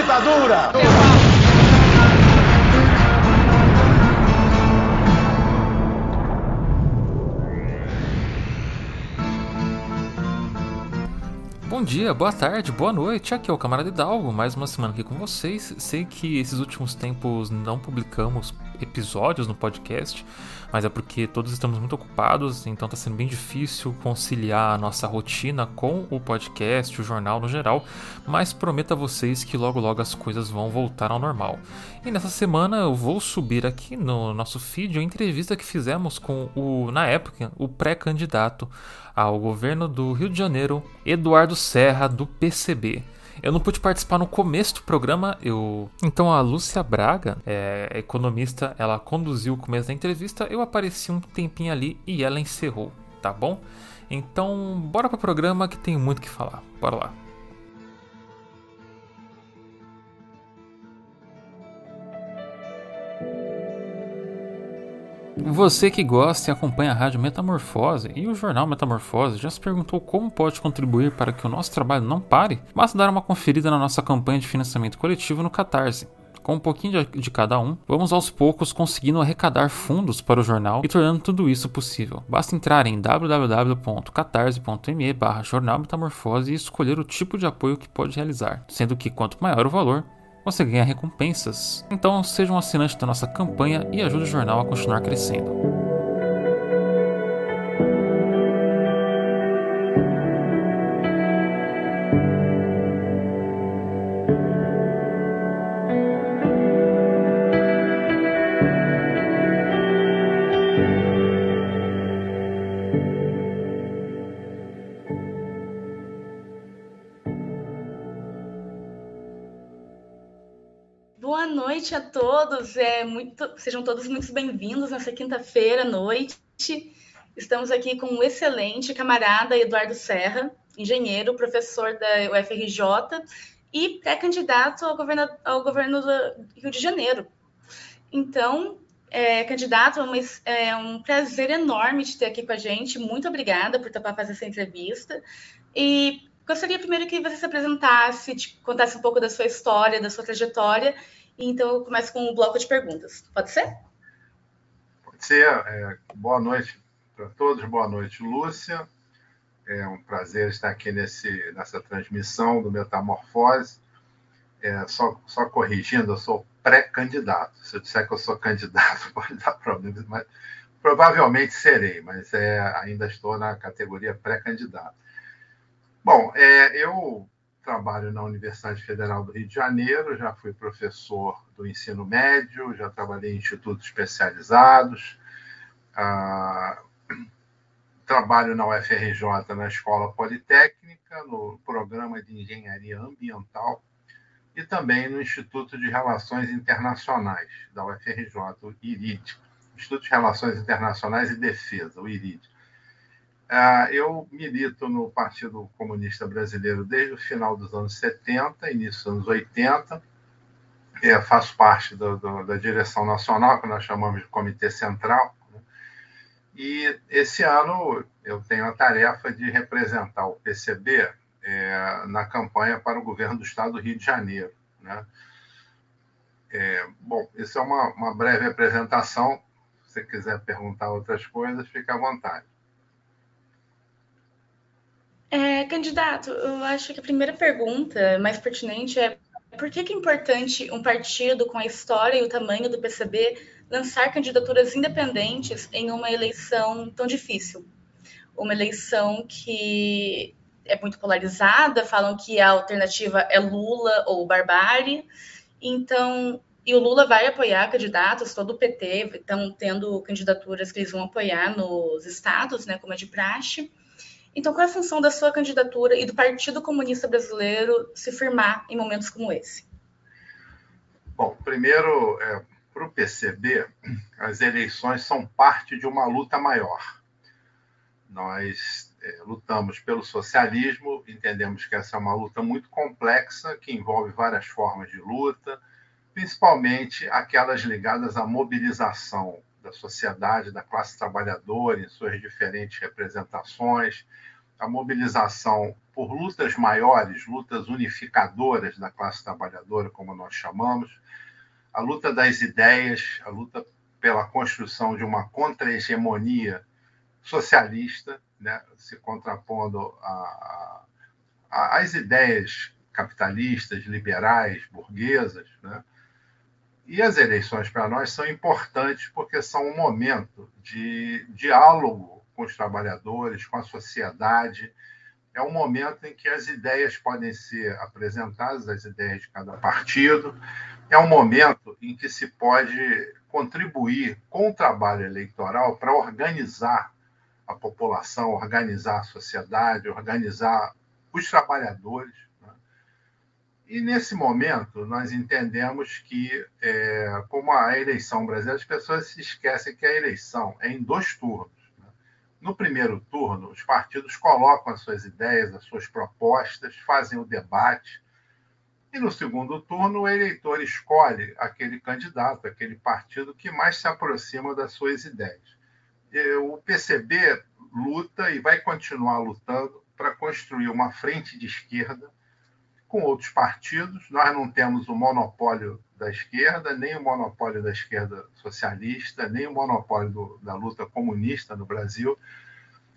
ditadura! Bom dia, boa tarde, boa noite. Aqui é o Camarada Hidalgo, mais uma semana aqui com vocês. Sei que esses últimos tempos não publicamos episódios no podcast, mas é porque todos estamos muito ocupados, então está sendo bem difícil conciliar a nossa rotina com o podcast, o jornal no geral, mas prometo a vocês que logo logo as coisas vão voltar ao normal. E nessa semana eu vou subir aqui no nosso feed a entrevista que fizemos com o, na época, o pré-candidato ao governo do Rio de Janeiro, Eduardo Serra, do PCB. Eu não pude participar no começo do programa, eu. Então a Lúcia Braga, é, economista, ela conduziu o começo da entrevista, eu apareci um tempinho ali e ela encerrou, tá bom? Então, bora pro programa que tem muito que falar. Bora lá. Você que gosta e acompanha a Rádio Metamorfose e o jornal Metamorfose já se perguntou como pode contribuir para que o nosso trabalho não pare? Basta dar uma conferida na nossa campanha de financiamento coletivo no Catarse. Com um pouquinho de cada um, vamos aos poucos conseguindo arrecadar fundos para o jornal e tornando tudo isso possível. Basta entrar em www.catarse.me barra jornal metamorfose e escolher o tipo de apoio que pode realizar, sendo que quanto maior o valor, você ganha recompensas. Então seja um assinante da nossa campanha e ajude o jornal a continuar crescendo. Todos. É muito, sejam todos muito bem-vindos nessa quinta-feira à noite. Estamos aqui com um excelente camarada Eduardo Serra, engenheiro, professor da UFRJ e pré-candidato ao ao governo do Rio de Janeiro. Então, é, candidato, é, é um prazer enorme te ter aqui com a gente. Muito obrigada por topar fazer essa entrevista. E gostaria primeiro que você se apresentasse, te contasse um pouco da sua história, da sua trajetória então eu começo com um bloco de perguntas. Pode ser? Pode ser. É, boa noite para todos, boa noite, Lúcia. É um prazer estar aqui nesse, nessa transmissão do Metamorfose. É, só, só corrigindo, eu sou pré-candidato. Se eu disser que eu sou candidato, pode dar problema, mas provavelmente serei, mas é, ainda estou na categoria pré-candidato. Bom, é, eu trabalho na Universidade Federal do Rio de Janeiro, já fui professor do ensino médio, já trabalhei em institutos especializados, ah, trabalho na UFRJ, na Escola Politécnica, no programa de Engenharia Ambiental e também no Instituto de Relações Internacionais da UFRJ, o IRID, Instituto de Relações Internacionais e Defesa, o IRID. Ah, eu milito no Partido Comunista Brasileiro desde o final dos anos 70, início dos anos 80. É, faço parte do, do, da direção nacional, que nós chamamos de Comitê Central. Né? E esse ano eu tenho a tarefa de representar o PCB é, na campanha para o governo do Estado do Rio de Janeiro. Né? É, bom, isso é uma, uma breve apresentação. Se você quiser perguntar outras coisas, fique à vontade. É, candidato, eu acho que a primeira pergunta mais pertinente é por que, que é importante um partido com a história e o tamanho do PCB lançar candidaturas independentes em uma eleição tão difícil? Uma eleição que é muito polarizada, falam que a alternativa é Lula ou barbárie. Então, e o Lula vai apoiar candidatos, todo o PT estão tendo candidaturas que eles vão apoiar nos estados, né, como é de praxe. Então, qual é a função da sua candidatura e do Partido Comunista Brasileiro se firmar em momentos como esse? Bom, primeiro, é, para o PCB, as eleições são parte de uma luta maior. Nós é, lutamos pelo socialismo, entendemos que essa é uma luta muito complexa, que envolve várias formas de luta, principalmente aquelas ligadas à mobilização da sociedade, da classe trabalhadora, em suas diferentes representações, a mobilização por lutas maiores, lutas unificadoras da classe trabalhadora, como nós chamamos, a luta das ideias, a luta pela construção de uma contra-hegemonia socialista, né, se contrapondo às ideias capitalistas, liberais, burguesas. Né? E as eleições para nós são importantes porque são um momento de diálogo com os trabalhadores, com a sociedade. É um momento em que as ideias podem ser apresentadas, as ideias de cada partido. É um momento em que se pode contribuir com o trabalho eleitoral para organizar a população, organizar a sociedade, organizar os trabalhadores. Né? E nesse momento nós entendemos que, é, como a eleição brasileira, as pessoas se esquecem que a eleição é em dois turnos. No primeiro turno, os partidos colocam as suas ideias, as suas propostas, fazem o debate. E no segundo turno, o eleitor escolhe aquele candidato, aquele partido que mais se aproxima das suas ideias. O PCB luta e vai continuar lutando para construir uma frente de esquerda com outros partidos. Nós não temos o monopólio da esquerda, nem o monopólio da esquerda socialista, nem o monopólio do, da luta comunista no Brasil,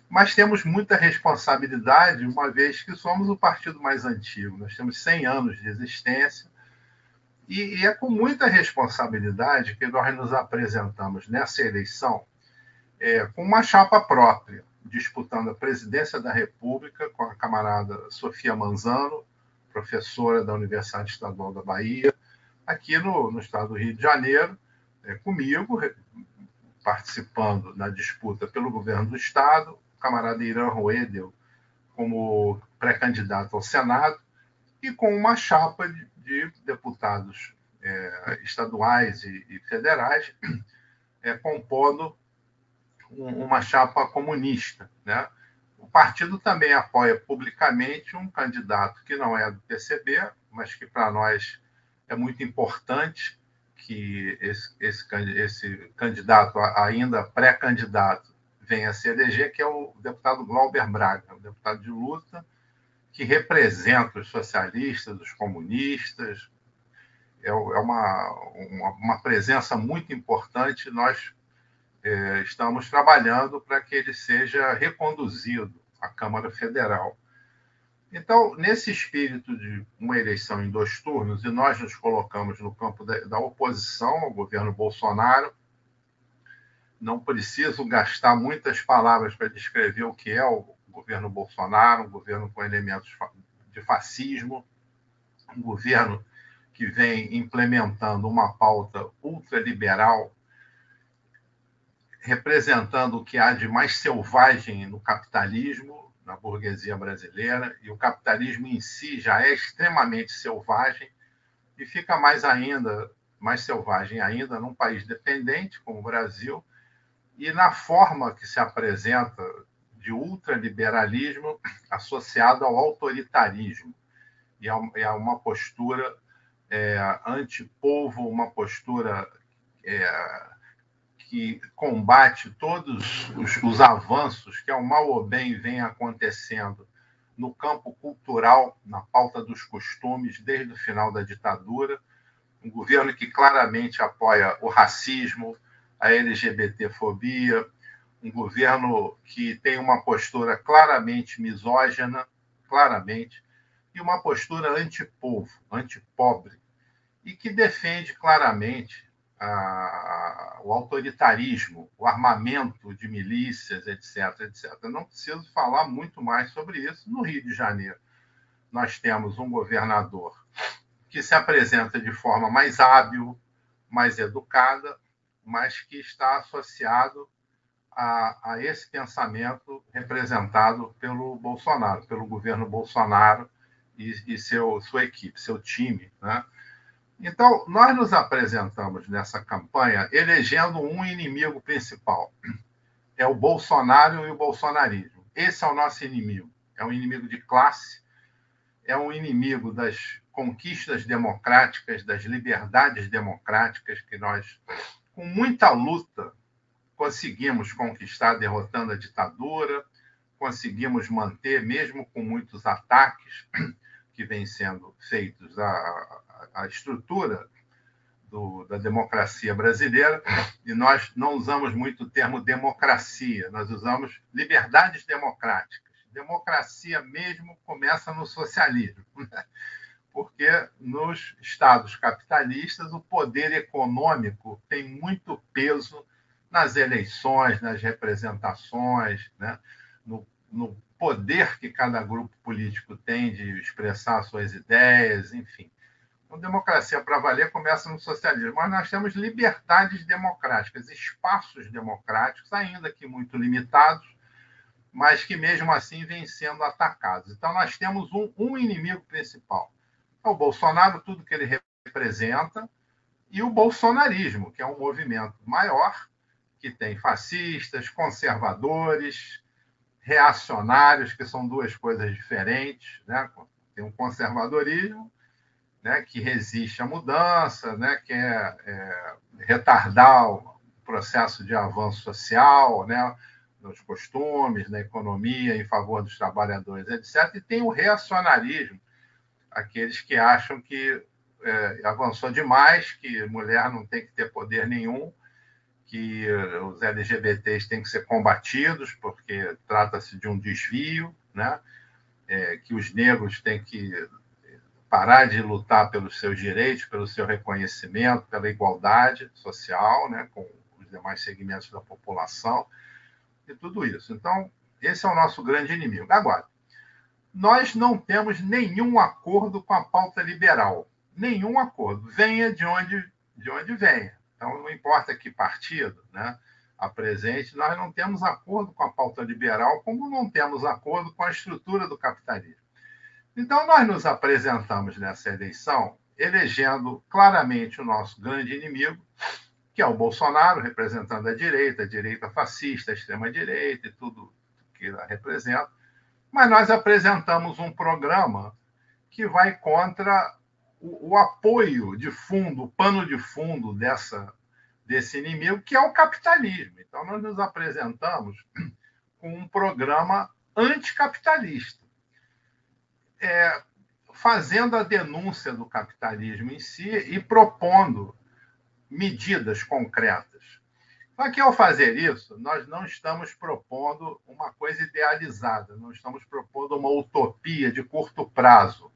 mas temos muita responsabilidade, uma vez que somos o partido mais antigo. Nós temos 100 anos de existência e, e é com muita responsabilidade que nós nos apresentamos nessa eleição é, com uma chapa própria disputando a presidência da República com a camarada Sofia Manzano, professora da Universidade Estadual da Bahia, aqui no, no estado do Rio de Janeiro, é, comigo, participando na disputa pelo governo do estado, o camarada Irã Roedel como pré-candidato ao Senado, e com uma chapa de, de deputados é, estaduais e, e federais, é, compondo uma chapa comunista. Né? O partido também apoia publicamente um candidato que não é do PCB, mas que para nós é muito importante que esse, esse, esse candidato, ainda pré-candidato, venha a se eleger, que é o deputado Glauber Braga, um deputado de luta que representa os socialistas, os comunistas, é, é uma, uma, uma presença muito importante. Nós é, estamos trabalhando para que ele seja reconduzido à Câmara Federal. Então, nesse espírito de uma eleição em dois turnos, e nós nos colocamos no campo da, oposição ao governo Bolsonaro, não preciso gastar muitas palavras para descrever o que é o governo Bolsonaro, um governo com elementos de fascismo, um governo que vem implementando uma pauta ultraliberal representando o que há de mais selvagem no capitalismo, na burguesia brasileira, e o capitalismo em si já é extremamente selvagem e fica mais ainda, mais selvagem ainda num país dependente como o Brasil, e na forma que se apresenta de ultraliberalismo associado ao autoritarismo. E é uma postura é, anti-povo, uma postura é, que combate todos os, os avanços que, ao mal ou bem, vem acontecendo no campo cultural, na pauta dos costumes, desde o final da ditadura. Um governo que claramente apoia o racismo, a LGBTfobia, um governo que tem uma postura claramente misógina, claramente, e uma postura antipovo, antipobre, e que defende claramente a, o autoritarismo, o armamento de milícias, etc, etc. não preciso falar muito mais sobre isso. No Rio de Janeiro, nós temos um governador que se apresenta de forma mais hábil, mais educada, mas que está associado a, a esse pensamento representado pelo Bolsonaro, pelo governo Bolsonaro e, e seu, sua equipe, seu time, né? Então, nós nos apresentamos nessa campanha elegendo um inimigo principal. É o Bolsonaro e o bolsonarismo. Esse é o nosso inimigo. É um inimigo de classe, é um inimigo das conquistas democráticas, das liberdades democráticas que nós, com muita luta, conseguimos conquistar, derrotando a ditadura, conseguimos manter, mesmo com muitos ataques que vêm sendo feitos à estrutura do, da democracia brasileira, e nós não usamos muito o termo democracia, nós usamos liberdades democráticas. Democracia mesmo começa no socialismo, né? porque nos estados capitalistas o poder econômico tem muito peso nas eleições, nas representações, né? no, no poder que cada grupo político tem de expressar suas ideias, enfim. Então, democracia para valer começa no socialismo, mas nós temos liberdades democráticas, espaços democráticos, ainda que muito limitados, mas que mesmo assim vêm sendo atacados. Então, nós temos um, um inimigo principal: é o Bolsonaro, tudo que ele representa, e o bolsonarismo, que é um movimento maior, que tem fascistas, conservadores, reacionários, que são duas coisas diferentes. Né? Tem um conservadorismo né, que resiste à mudança, né, quer é, é, retardar o processo de avanço social, né, nos costumes, na economia, em favor dos trabalhadores, etc. E tem o reacionarismo, aqueles que acham que é, avançou demais, que mulher não tem que ter poder nenhum, que os LGBTs têm que ser combatidos, porque trata-se de um desvio, né? É, que os negros têm que parar de lutar pelos seus direitos, pelo seu reconhecimento, pela igualdade social né, com os demais segmentos da população e tudo isso. Então, esse é o nosso grande inimigo. Agora, nós não temos nenhum acordo com a pauta liberal. Nenhum acordo. Venha de onde, de onde venha. Então, não importa que partido né, apresente, nós não temos acordo com a pauta liberal, como não temos acordo com a estrutura do capitalismo. Então, nós nos apresentamos nessa eleição elegendo claramente o nosso grande inimigo, que é o Bolsonaro, representando a direita, a direita fascista, a extrema-direita e tudo que ela representa. Mas nós apresentamos um programa que vai contra o, o apoio de fundo, o pano de fundo dessa, desse inimigo, que é o capitalismo. Então, nós nos apresentamos com um programa anticapitalista é, fazendo a denúncia do capitalismo em si e propondo medidas concretas. Só que ao fazer isso, nós não estamos propondo uma coisa idealizada, não estamos propondo uma utopia de curto prazo.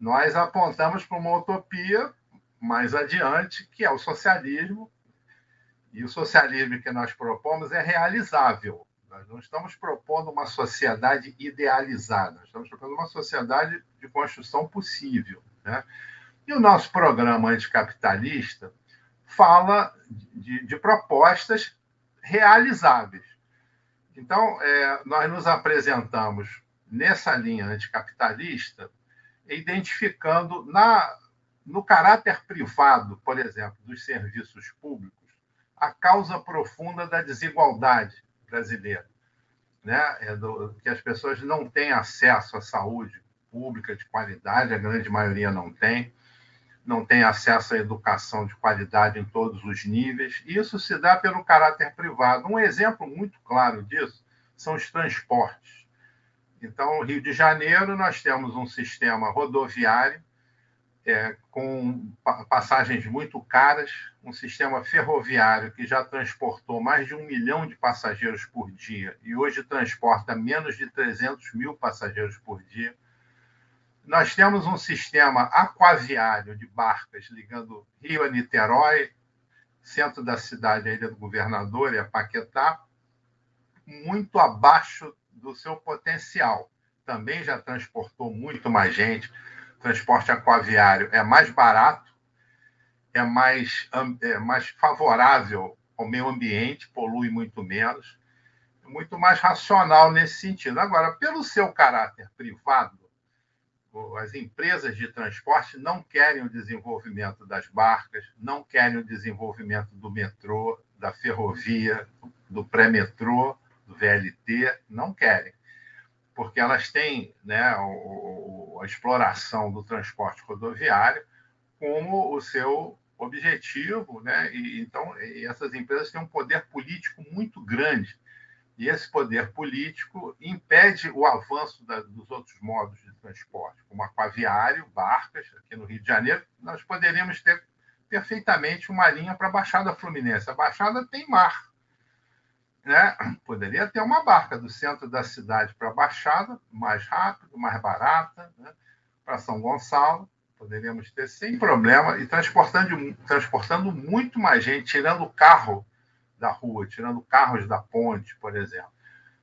Nós apontamos para uma utopia mais adiante, que é o socialismo, e o socialismo que nós propomos é realizável. Nós não estamos propondo uma sociedade idealizada, estamos propondo uma sociedade de construção possível. Né? E o nosso programa anticapitalista fala de, de propostas realizáveis. Então, é, nós nos apresentamos nessa linha anticapitalista, identificando na, no caráter privado, por exemplo, dos serviços públicos, a causa profunda da desigualdade brasileira, né? É do, que as pessoas não têm acesso à saúde pública de qualidade, a grande maioria não tem, não tem acesso à educação de qualidade em todos os níveis. Isso se dá pelo caráter privado. Um exemplo muito claro disso são os transportes. Então, Rio de Janeiro, nós temos um sistema rodoviário é, com passagens muito caras, um sistema ferroviário que já transportou mais de um milhão de passageiros por dia e hoje transporta menos de 300 mil passageiros por dia. Nós temos um sistema aquaviário de barcas ligando Rio a Niterói, centro da cidade, a Ilha do Governador e a Paquetá, muito abaixo do seu potencial. Também já transportou muito mais gente transporte aquaviário é mais barato, é mais, é mais favorável ao meio ambiente, polui muito menos, é muito mais racional nesse sentido. Agora, pelo seu caráter privado, as empresas de transporte não querem o desenvolvimento das barcas, não querem o desenvolvimento do metrô, da ferrovia, do pré-metrô, do VLT, não querem porque elas têm né, o, a exploração do transporte rodoviário como o seu objetivo, né? E, então e essas empresas têm um poder político muito grande E esse poder político impede o avanço da, dos outros modos de transporte, como aquaviário, barcas. Aqui no Rio de Janeiro, nós poderíamos ter perfeitamente uma linha para a Baixada Fluminense. A Baixada tem mar. Né? Poderia ter uma barca do centro da cidade para a Baixada, mais rápido, mais barata, né? para São Gonçalo. Poderíamos ter sem problema e transportando, transportando muito mais gente, tirando o carro da rua, tirando carros da ponte, por exemplo.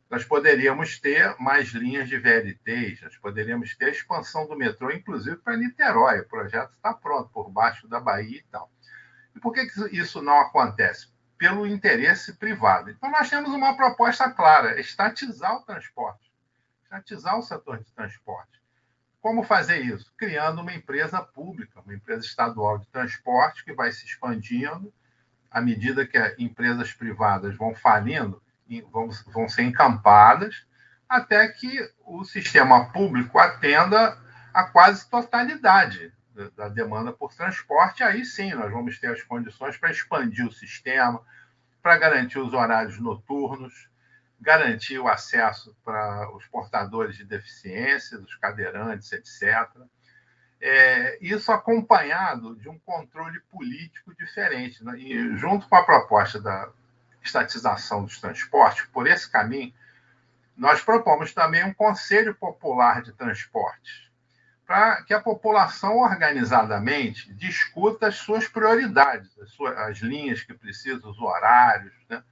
Nós poderíamos ter mais linhas de VLTs, nós poderíamos ter a expansão do metrô, inclusive para Niterói. O projeto está pronto, por baixo da Bahia e tal. E por que isso não acontece? Pelo interesse privado. Então, nós temos uma proposta clara: estatizar o transporte, estatizar o setor de transporte. Como fazer isso? Criando uma empresa pública, uma empresa estadual de transporte que vai se expandindo à medida que as empresas privadas vão falindo, vão, vão ser encampadas, até que o sistema público atenda a quase totalidade da demanda por transporte. Aí sim, nós vamos ter as condições para expandir o sistema, para garantir os horários noturnos, garantir o acesso para os portadores de deficiência, dos cadeirantes, etc. É, isso acompanhado de um controle político diferente. Né? E junto com a proposta da estatização dos transportes, por esse caminho, nós propomos também um Conselho Popular de Transportes, para que a população organizadamente discuta as suas prioridades, as, suas, as linhas que precisam, os horários. Né?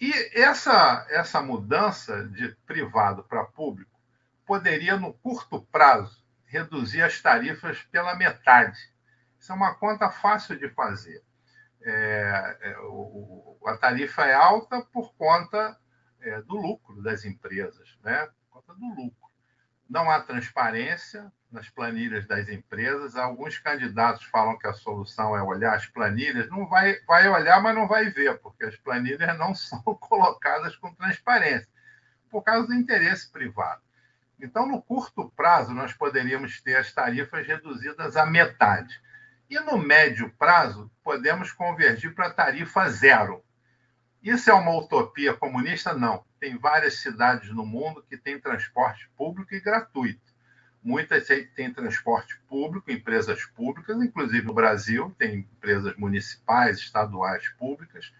E essa, essa mudança de privado para público poderia, no curto prazo, reduzir as tarifas pela metade. Isso é uma conta fácil de fazer. É, é, o, a tarifa é alta por conta é, do lucro das empresas, né? por conta do lucro. Não há transparência nas planilhas das empresas. Alguns candidatos falam que a solução é olhar as planilhas. Não vai, vai olhar, mas não vai ver, porque as planilhas não são colocadas com transparência, por causa do interesse privado. Então, no curto prazo, nós poderíamos ter as tarifas reduzidas à metade. E no médio prazo, podemos convergir para tarifa zero. Isso é uma utopia comunista? Não. Tem várias cidades no mundo que têm transporte público e gratuito. Muitas têm transporte público, empresas públicas, inclusive no Brasil, tem empresas municipais, estaduais, públicas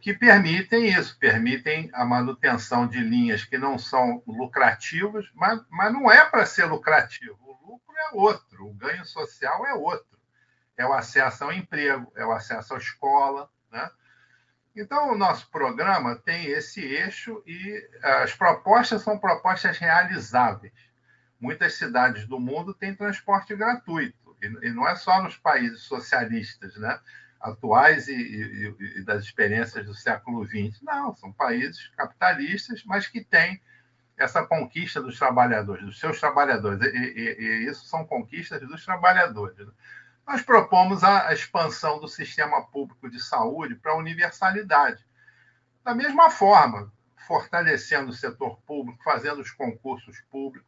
que permitem isso, permitem a manutenção de linhas que não são lucrativas, mas, mas não é para ser lucrativo. O lucro é outro, o ganho social é outro. É o acesso ao emprego, é o acesso à escola. Né? Então, o nosso programa tem esse eixo e as propostas são propostas realizáveis. Muitas cidades do mundo têm transporte gratuito, e não é só nos países socialistas, né? atuais e, e, e, das experiências do século XX. Não, são países capitalistas, mas que têm essa conquista dos trabalhadores, dos seus trabalhadores. E, e isso são conquistas dos trabalhadores. Né? Nós propomos a, expansão do sistema público de saúde para a universalidade. Da mesma forma, fortalecendo o setor público, fazendo os concursos públicos,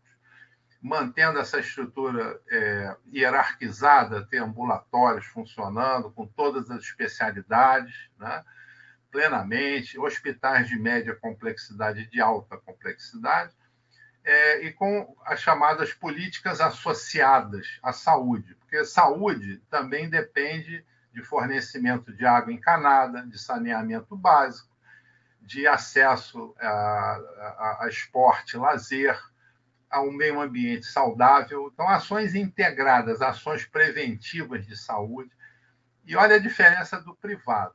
mantendo essa estrutura é, hierarquizada, ter ambulatórios funcionando com todas as especialidades, né, plenamente, hospitais de média complexidade e de alta complexidade, é, e com as chamadas políticas associadas à saúde, porque saúde também depende de fornecimento de água encanada, de saneamento básico, de acesso a, a, a esporte, lazer, a um meio ambiente saudável. Então, ações integradas, ações preventivas de saúde. E olha a diferença do privado.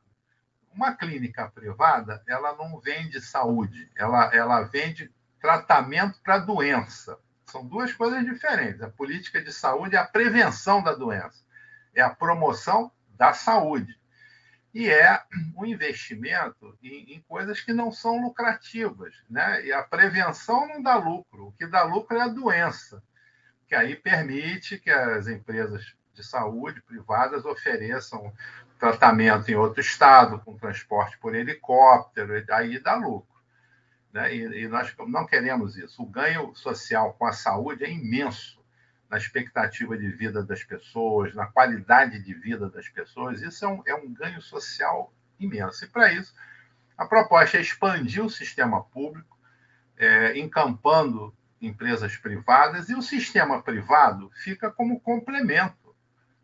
Uma clínica privada, ela não vende saúde, ela, ela vende tratamento para doença. São duas coisas diferentes. A política de saúde é a prevenção da doença, é a promoção da saúde e é um investimento em, em, coisas que não são lucrativas. Né? E a prevenção não dá lucro, o que dá lucro é a doença, que aí permite que as empresas de saúde privadas ofereçam tratamento em outro estado, com transporte por helicóptero, aí dá lucro. Né? E, e nós não queremos isso. O ganho social com a saúde é imenso na expectativa de vida das pessoas, na qualidade de vida das pessoas. Isso é um, é um ganho social imenso. E para isso, A proposta é expandir o sistema público, é, encampando empresas privadas, e o sistema privado fica como complemento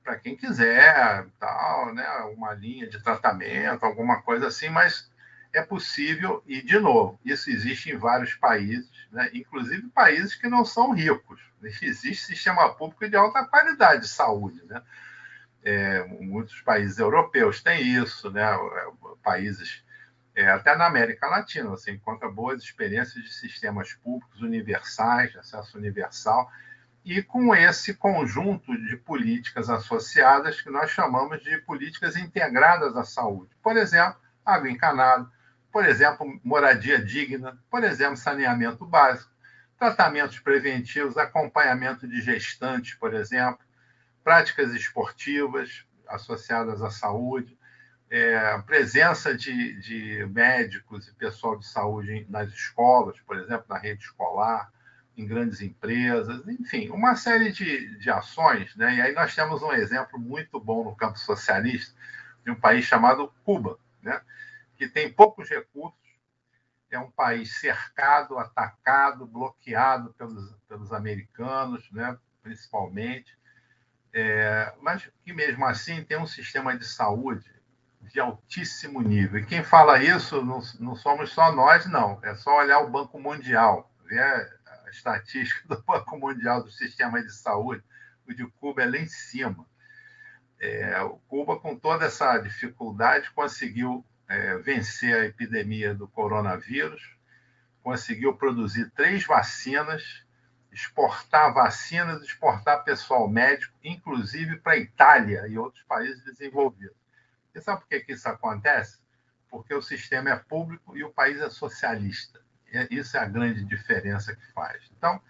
para quem quiser, tal, né, uma linha de tratamento, alguma coisa assim, mas é possível, e de novo, isso existe em vários países, né, inclusive países que não são ricos. Existe sistema público de alta qualidade de saúde. Né? É, muitos países europeus têm isso, né? países é, até na América Latina, você encontra boas experiências de sistemas públicos universais, de acesso universal, e com esse conjunto de políticas associadas que nós chamamos de políticas integradas à saúde. Por exemplo, água encanada, por exemplo, moradia digna, por exemplo, saneamento básico, tratamentos preventivos, acompanhamento de gestantes, por exemplo, práticas esportivas associadas à saúde, é, presença de, de, médicos e pessoal de saúde nas escolas, por exemplo, na rede escolar, em grandes empresas, enfim, uma série de, de ações. Né? E aí nós temos um exemplo muito bom no campo socialista de um país chamado Cuba, né? Que tem poucos recursos, é um país cercado, atacado, bloqueado pelos, pelos americanos, né? principalmente, é, mas que mesmo assim tem um sistema de saúde de altíssimo nível. E quem fala isso não, não somos só nós, não. É só olhar o Banco Mundial, ver a estatística do Banco Mundial do sistema de saúde. O de Cuba é lá em cima. É, Cuba, com toda essa dificuldade, conseguiu é, vencer a epidemia do coronavírus, conseguiu produzir três vacinas, exportar vacinas, exportar pessoal médico, inclusive para a Itália e outros países desenvolvidos. E sabe por que, que isso acontece? Porque o sistema é público e o país é socialista. Isso é a grande diferença que faz. Então,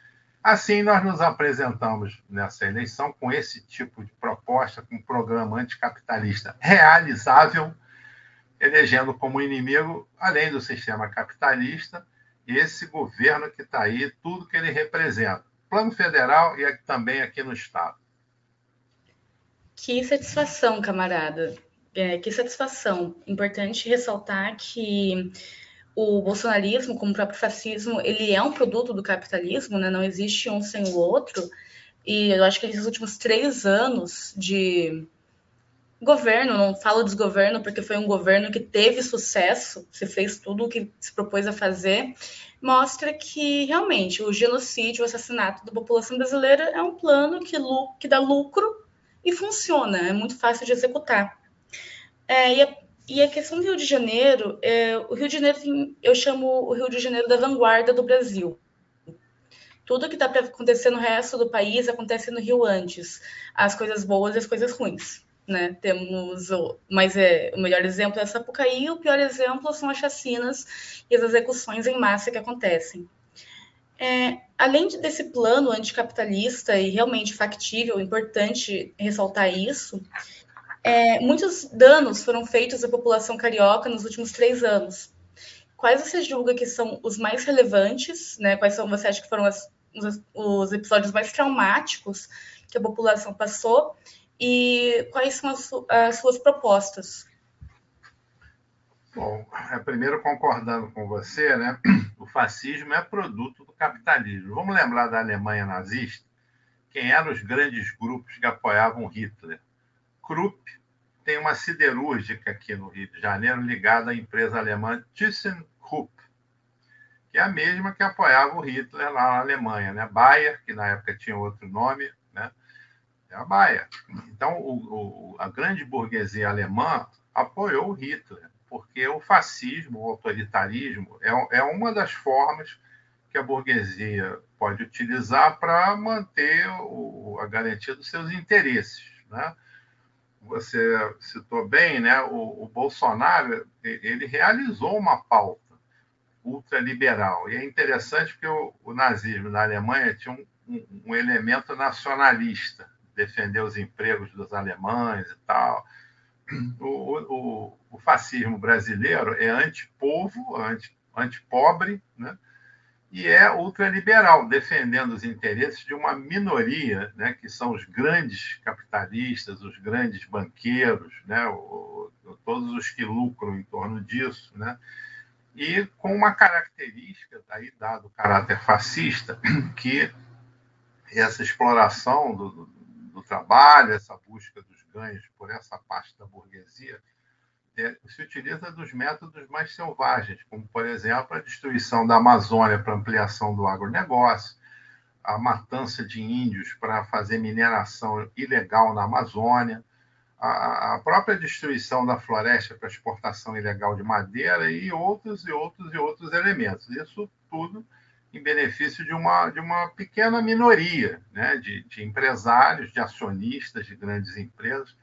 assim nós nos apresentamos nessa eleição com esse tipo de proposta, com um programa anticapitalista realizável, elegendo como inimigo, além do sistema capitalista, esse governo que está aí, tudo que ele representa, plano federal e também aqui no Estado. Que satisfação, camarada. É, que satisfação. Importante ressaltar que o bolsonarismo, como o próprio fascismo, ele é um produto do capitalismo, né? não existe um sem o outro. E eu acho que esses últimos três anos de governo, não falo desgoverno porque foi um governo que teve sucesso, se fez tudo o que se propôs a fazer, mostra que realmente o genocídio, o assassinato da população brasileira é um plano que, que dá lucro e funciona, é muito fácil de executar. É, e, a, e, a, questão do Rio de Janeiro, é, o Rio de Janeiro eu chamo o Rio de Janeiro da vanguarda do Brasil. Tudo que está para acontecer no resto do país acontece no Rio antes, as coisas boas e as coisas ruins. Né? Temos o, mas é, o melhor exemplo é Sapucaí, o pior exemplo são as chacinas e as execuções em massa que acontecem. É, além desse plano anticapitalista e realmente factível, importante ressaltar isso, é, muitos danos foram feitos à população carioca nos últimos três anos. Quais você julga que são os mais relevantes? Né? Quais são, você acha que foram as, os, os, episódios mais traumáticos que a população passou? E quais são as, as suas propostas? Bom, é, primeiro concordando com você, né? O fascismo é produto do capitalismo. Vamos lembrar da Alemanha nazista? Quem eram os grandes grupos que apoiavam Hitler? Krupp tem uma siderúrgica aqui no Rio de Janeiro ligada à empresa alemã ThyssenKrupp, que é a mesma que apoiava o Hitler lá na Alemanha, né? Bayer, que na época tinha outro nome? É a Bayer. Então, o, o, a grande burguesia alemã apoiou Hitler, porque o fascismo, o autoritarismo, é, é uma das formas que a burguesia pode utilizar para manter o, a garantia dos seus interesses, né? você citou bem, né, o, o, Bolsonaro ele realizou uma pauta ultraliberal. E é interessante porque o, o nazismo na Alemanha tinha um, um, um, elemento nacionalista, defender os empregos dos alemães e tal. O, o fascismo brasileiro é antipovo, anti, antipobre, né? e é ultraliberal, defendendo os interesses de uma minoria, né, que são os grandes capitalistas, os grandes banqueiros, né, o, todos os que lucram em torno disso, né, e com uma característica, daí dado o caráter fascista, que essa exploração do, do, do trabalho, essa busca dos ganhos por essa parte da burguesia, é, se utiliza dos métodos mais selvagens, como, por exemplo, a destruição da Amazônia para ampliação do agronegócio, a matança de índios para fazer mineração ilegal na Amazônia, a, a própria destruição da floresta para exportação ilegal de madeira e outros e outros e outros elementos. Isso tudo em benefício de uma, de uma pequena minoria né, de, de empresários, de acionistas de grandes empresas,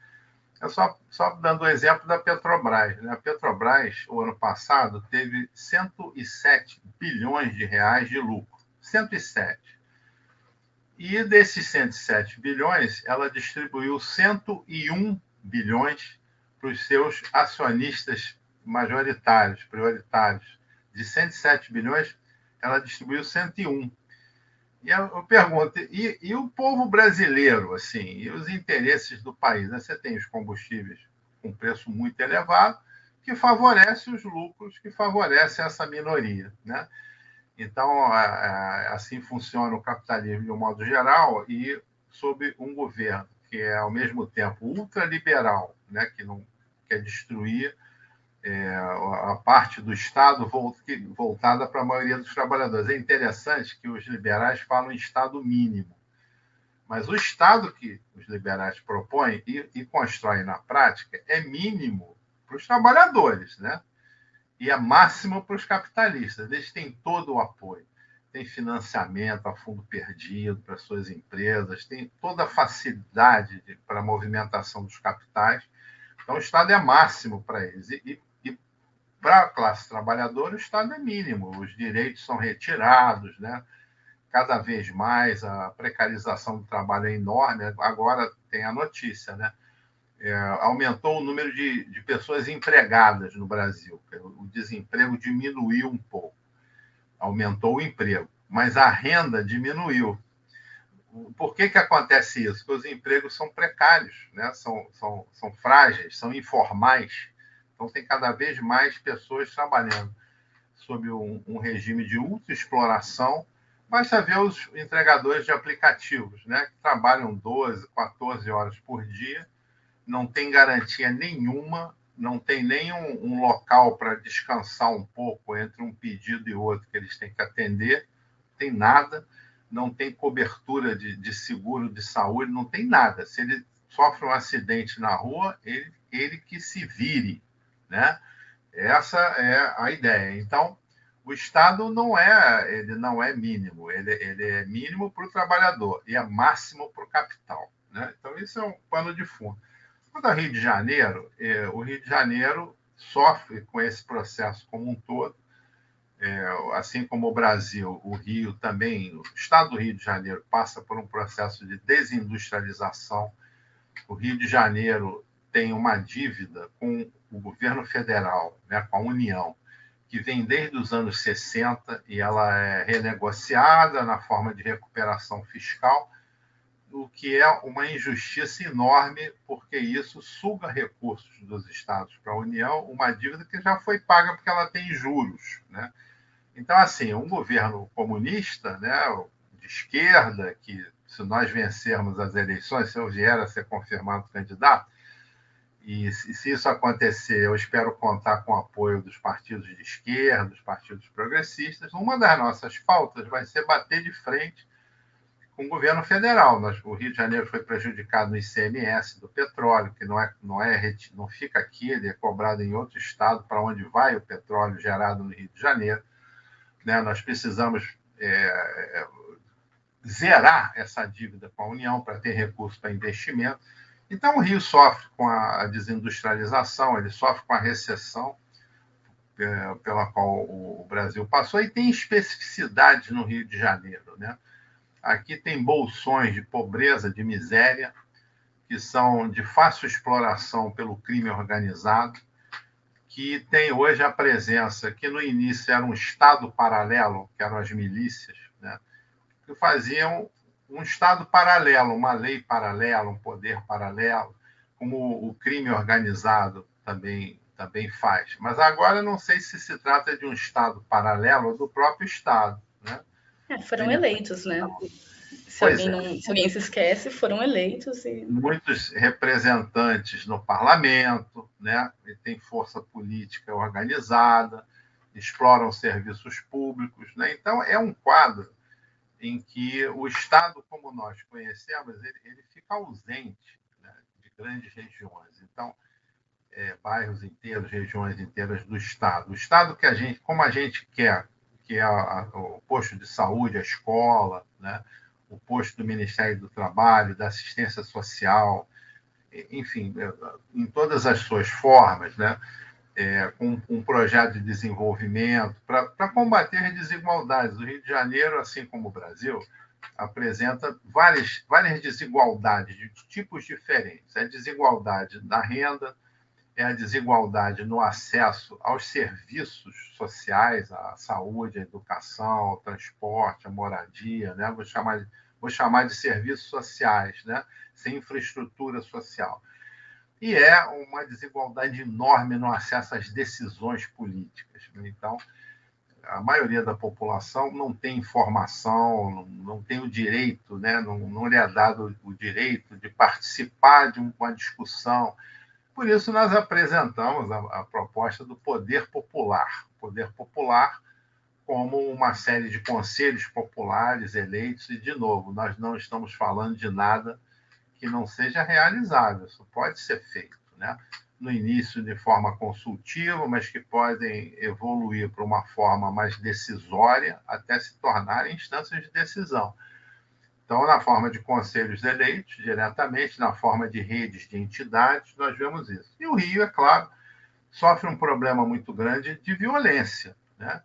é só, só dando o exemplo da Petrobras. Né? A Petrobras, o ano passado, teve 107 bilhões de reais de lucro. 107. E desses 107 bilhões, ela distribuiu 101 bilhões para os seus acionistas majoritários, prioritários. De 107 bilhões, ela distribuiu 101. E eu pergunto, e, e, o povo brasileiro, assim, e os interesses do país? Né? Você tem os combustíveis com preço muito elevado, que favorece os lucros, que favorece essa minoria, né? Então, assim funciona o capitalismo de um modo geral e sob um governo que é, ao mesmo tempo, ultraliberal, né? que não quer destruir é, a parte do Estado voltada para a maioria dos trabalhadores. É interessante que os liberais falam em Estado mínimo, mas o Estado que os liberais propõem e, e constroem na prática é mínimo para os trabalhadores, né? E é máximo para os capitalistas. Eles têm todo o apoio. Tem financiamento a fundo perdido para suas empresas, tem toda a facilidade para a movimentação dos capitais. Então, o Estado é máximo para eles. E, para a classe trabalhadora, o Estado é mínimo, os direitos são retirados, né? cada vez mais a precarização do trabalho é enorme. Agora tem a notícia, né? É, aumentou o número de, de pessoas empregadas no Brasil. O desemprego diminuiu um pouco, aumentou o emprego, mas a renda diminuiu. Por que, que acontece isso? Porque os empregos são precários, né? são, são, são frágeis, são informais então, tem cada vez mais pessoas trabalhando sob um, um regime de ultra-exploração. Basta ver os entregadores de aplicativos, né, que trabalham 12, 14 horas por dia, não tem garantia nenhuma, não tem nem um, um local para descansar um pouco entre um pedido e outro que eles têm que atender, não tem nada, não tem cobertura de, de seguro de saúde, não tem nada. Se ele sofre um acidente na rua, ele, ele que se vire né? Essa é a ideia. Então, o Estado não é, ele não é mínimo, ele, ele é mínimo para o trabalhador e é máximo para o capital. Né? Então, isso é um pano de fundo. Quanto ao Rio de Janeiro, é, o Rio de Janeiro sofre com esse processo como um todo, é, assim como o Brasil, o Rio também, o estado do Rio de Janeiro passa por um processo de desindustrialização. O Rio de Janeiro tem uma dívida com o governo federal, né, com a União, que vem desde os anos 60 e ela é renegociada na forma de recuperação fiscal, o que é uma injustiça enorme, porque isso suga recursos dos estados para a União, uma dívida que já foi paga porque ela tem juros. Né? Então, assim, um governo comunista, né, de esquerda, que se nós vencermos as eleições, se eu vier a ser confirmado candidato, e se isso acontecer, eu espero contar com o apoio dos partidos de esquerda, dos partidos progressistas. Uma das nossas pautas vai ser bater de frente com o governo federal. o Rio de Janeiro foi prejudicado no ICMS do petróleo, que não, é, não, é, não fica aqui, ele é cobrado em outro estado para onde vai o petróleo gerado no Rio de Janeiro. Né? Nós precisamos é zerar essa dívida com a União para ter recurso para investimento então, o Rio sofre com a desindustrialização, ele sofre com a recessão é, pela qual o Brasil passou, e tem especificidades no Rio de Janeiro. Né? Aqui tem bolsões de pobreza, de miséria, que são de fácil exploração pelo crime organizado, que tem hoje a presença, que no início era um Estado paralelo, que eram as milícias, né, que faziam um Estado paralelo, uma lei paralela, um poder paralelo, como o crime organizado também, também faz. Mas agora não sei se se trata de um Estado paralelo ou do próprio Estado. Né? É, foram eleitos, né? Se alguém, é. não, se alguém, se esquece, foram eleitos. E... Muitos representantes no parlamento, né? Tem força política organizada, exploram serviços públicos. Né? Então, é um quadro em que o Estado, como nós conhecemos, ele, ele fica ausente né? de grandes regiões. Então, é, bairros inteiros, regiões inteiras do Estado. O Estado que a gente, como a gente quer, que é a, a, o posto de saúde, a escola, né? o posto do Ministério do Trabalho, da assistência social, enfim, é, em todas as suas formas, né? É, com um projeto de desenvolvimento para combater as desigualdades. O Rio de Janeiro, assim como o Brasil, apresenta várias, várias desigualdades de tipos diferentes. É a desigualdade na renda, é a desigualdade no acesso aos serviços sociais, à saúde, à educação, ao transporte, à moradia, né? vou, chamar, vou chamar de serviços sociais, né? sem infraestrutura social. E é uma desigualdade enorme no acesso às decisões políticas. Então, a maioria da população não tem informação, não, tem o direito, né? não, não lhe é dado o direito de participar de uma discussão por isso, nós apresentamos a, a proposta do poder popular. Poder popular como uma série de conselhos populares eleitos, e, de novo, nós não estamos falando de nada que não seja realizável, isso pode ser feito. Né? No início, de forma consultiva, mas que podem evoluir para uma forma mais decisória até se tornarem instâncias de decisão. Então, na forma de conselhos eleitos diretamente, na forma de redes de entidades, nós vemos isso. E o Rio, é claro, sofre um problema muito grande de violência. Né?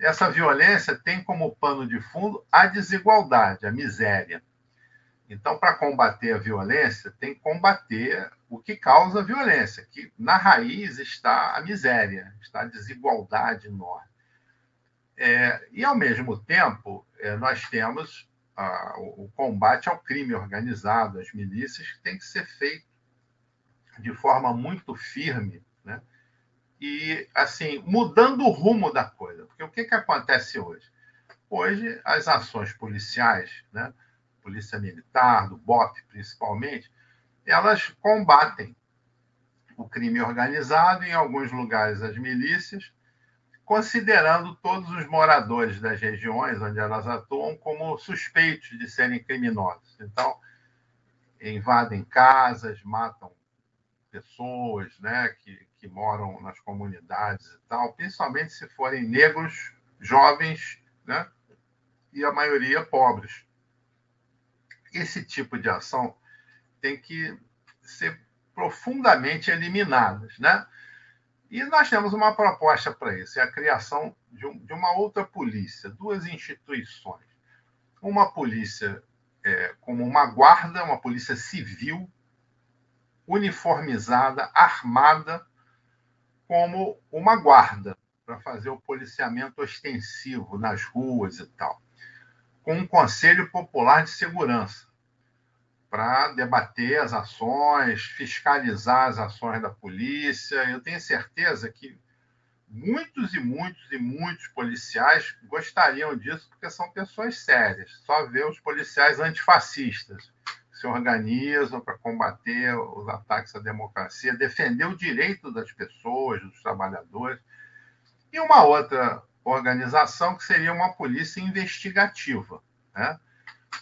Essa violência tem como pano de fundo a desigualdade, a miséria. Então, para combater a violência, tem que combater o que causa a violência, que na raiz está a miséria, está a desigualdade enorme. É, e, ao mesmo tempo, é, nós temos o combate ao crime organizado, às milícias, que tem que ser feito de forma muito firme, né? E, assim, mudando o rumo da coisa. Porque o que, que acontece hoje? Hoje, as ações policiais, né? Polícia Militar, do BOP principalmente, elas combatem o crime organizado, em alguns lugares as milícias, considerando todos os moradores das regiões onde elas atuam como suspeitos de serem criminosos. Então, invadem casas, matam pessoas né, que, que moram nas comunidades e tal, principalmente se forem negros, jovens né, e a maioria pobres. Esse tipo de ação tem que ser profundamente eliminadas, né? E nós temos uma proposta para isso: é a criação de, um, de, uma outra polícia, duas instituições. Uma polícia é, como uma guarda, uma polícia civil, uniformizada, armada, como uma guarda, para fazer o policiamento ostensivo nas ruas e tal, com um conselho popular de segurança para debater as ações, fiscalizar as ações da polícia. Eu tenho certeza que muitos e muitos e muitos policiais gostariam disso, porque são pessoas sérias. Só ver os policiais antifascistas se organizam para combater os ataques à democracia, defender o direito das pessoas, dos trabalhadores. E uma outra organização que seria uma polícia investigativa, né?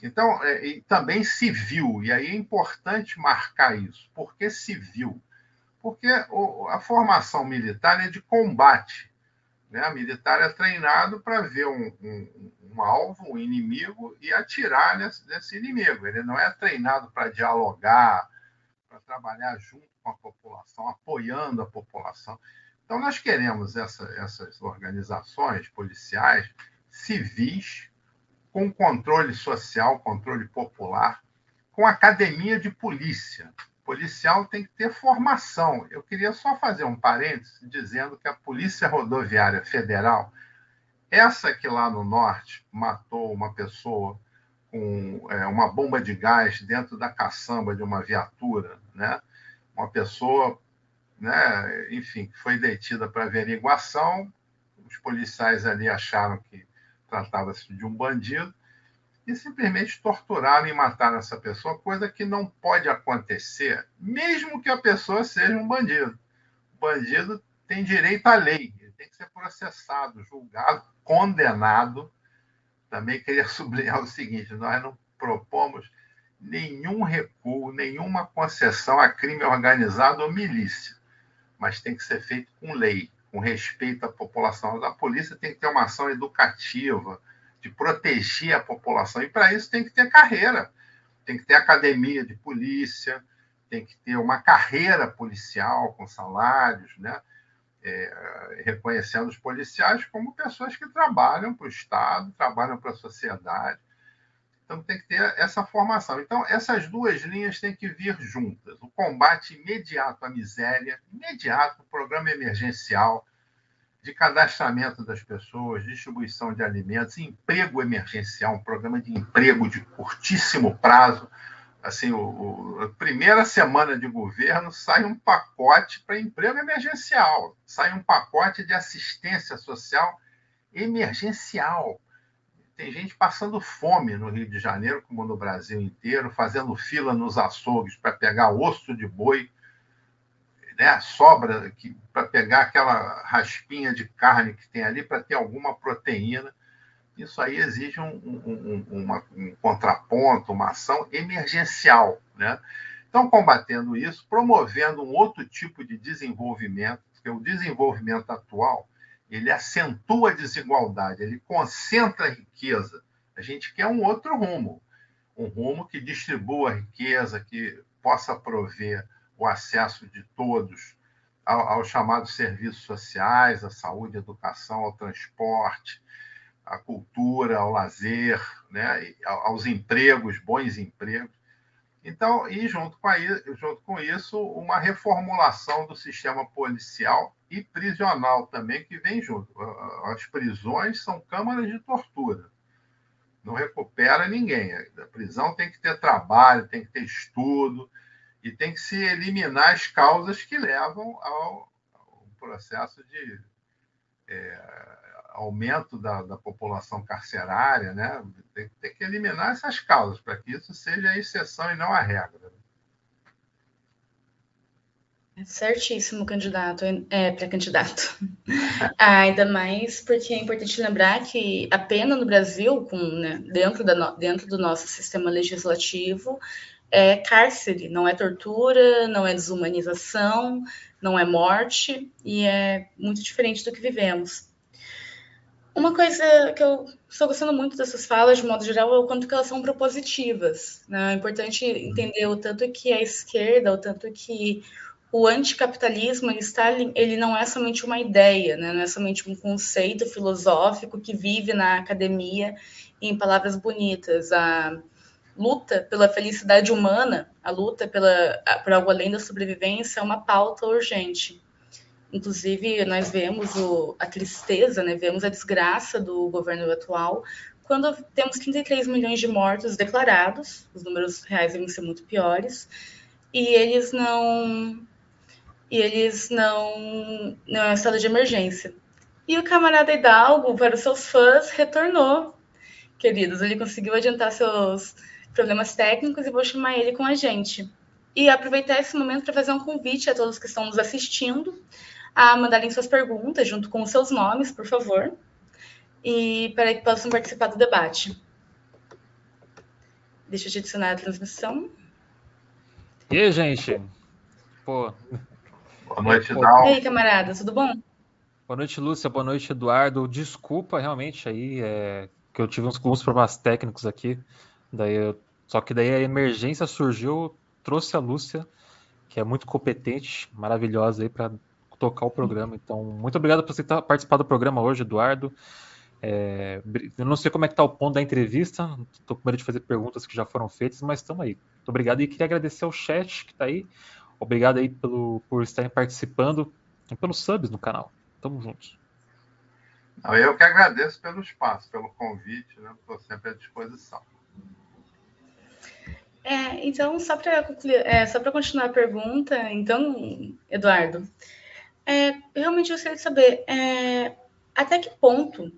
Então, é, e também civil, e aí é importante marcar isso. Por que civil? Porque a formação militar é de combate. Né? A militar é treinado para ver um, um, um, alvo, um inimigo, e atirar nesse, nesse inimigo. Ele não é treinado para dialogar, para trabalhar junto com a população, apoiando a população. Então, nós queremos essa, essas organizações policiais civis com controle social, controle popular, com academia de polícia, policial tem que ter formação. Eu queria só fazer um parênteses dizendo que a Polícia Rodoviária Federal, essa que lá no norte matou uma pessoa com é, uma bomba de gás dentro da caçamba de uma viatura, né? uma pessoa, né, enfim, foi detida para averiguação, os policiais ali acharam que tratava-se de um bandido, e simplesmente torturaram e mataram essa pessoa, coisa que não pode acontecer, mesmo que a pessoa seja um bandido. O bandido tem direito à lei, ele tem que ser processado, julgado, condenado. Também queria sublinhar o seguinte: nós não propomos nenhum recuo, nenhuma concessão a crime organizado ou milícia, mas tem que ser feito com lei, com respeito à população. A polícia tem que ter uma ação educativa, de proteger a população. E para isso tem que ter carreira, tem que ter academia de polícia, tem que ter uma carreira policial com salários, né? É, reconhecendo os policiais como pessoas que trabalham para o Estado, trabalham para a sociedade. Então tem que ter essa formação. Então essas duas linhas têm que vir juntas. O combate imediato à miséria, imediato, programa emergencial, de cadastramento das pessoas, distribuição de alimentos, emprego emergencial, um programa de emprego de curtíssimo prazo. Assim, o, o, a primeira semana de governo sai um pacote para emprego emergencial, sai um pacote de assistência social emergencial. Tem gente passando fome no Rio de Janeiro, como no Brasil inteiro, fazendo fila nos açougues para pegar osso de boi né, sobra para pegar aquela raspinha de carne que tem ali para ter alguma proteína. Isso aí exige um, um, um, uma, um contraponto, uma ação emergencial. Né? Então, combatendo isso, promovendo um outro tipo de desenvolvimento, porque o desenvolvimento atual ele acentua a desigualdade, ele concentra a riqueza. A gente quer um outro rumo, um rumo que distribua a riqueza, que possa prover o acesso de todos aos chamados serviços sociais, à saúde, à educação, ao transporte, à cultura, ao lazer, né, aos empregos, bons empregos. Então, e junto com, junto com isso, uma reformulação do sistema policial e prisional também, que vem junto. As prisões são câmaras de tortura. Não recupera ninguém. A prisão tem que ter trabalho, tem que ter estudo, e tem que se eliminar as causas que levam ao, ao processo de é, aumento da, da, população carcerária, né? Tem, tem, que eliminar essas causas para que isso seja a exceção e não a regra. É certíssimo, candidato, é, para candidato. Ah, ainda mais porque é importante lembrar que a pena no Brasil, com, né, dentro, da, dentro do nosso sistema legislativo, é cárcere, não é tortura, não é desumanização, não é morte, e é muito diferente do que vivemos. Uma coisa que eu estou gostando muito dessas falas, de modo geral, é o quanto que elas são propositivas. Né? É importante entender o tanto que a esquerda, o tanto que o anticapitalismo ele, está, ele não é somente uma ideia, né? não é somente um conceito filosófico que vive na academia em palavras bonitas. A, luta pela felicidade humana, a luta pela, por algo além da sobrevivência, é uma pauta urgente. Inclusive, nós vemos o, a tristeza, né? vemos a desgraça do governo atual, quando temos 33 milhões de mortos declarados, os números reais devem ser muito piores, e eles não. E eles não. Não é estado de emergência. E o camarada Hidalgo, para os seus fãs, retornou, queridos. Ele conseguiu adiantar seus problemas técnicos e vou chamar ele com a gente. E aproveitar esse momento para fazer um convite a todos que estão nos assistindo a mandarem suas perguntas junto com os seus nomes, por favor, e para que possam participar do debate. Deixa eu te adicionar a transmissão. E aí, gente? Pô. Boa noite, Dal. E aí, camarada, tudo bom? Boa noite, Lúcia. Boa noite, Eduardo. Desculpa realmente aí é, que eu tive uns, alguns problemas técnicos aqui. Daí eu só que daí a emergência surgiu, trouxe a Lúcia, que é muito competente, maravilhosa aí para tocar o programa. Então, muito obrigado por você participar do programa hoje, Eduardo. É, eu não sei como é que tá o ponto da entrevista, estou com medo de fazer perguntas que já foram feitas, mas estamos aí. Muito obrigado e queria agradecer ao chat que está aí. Obrigado aí pelo, por estarem participando e pelos subs no canal. Tamo juntos. Eu que agradeço pelo espaço, pelo convite, né? Estou sempre à disposição. É, então, só para é, só continuar a pergunta, então, Eduardo, é, realmente eu gostaria de saber é, até que ponto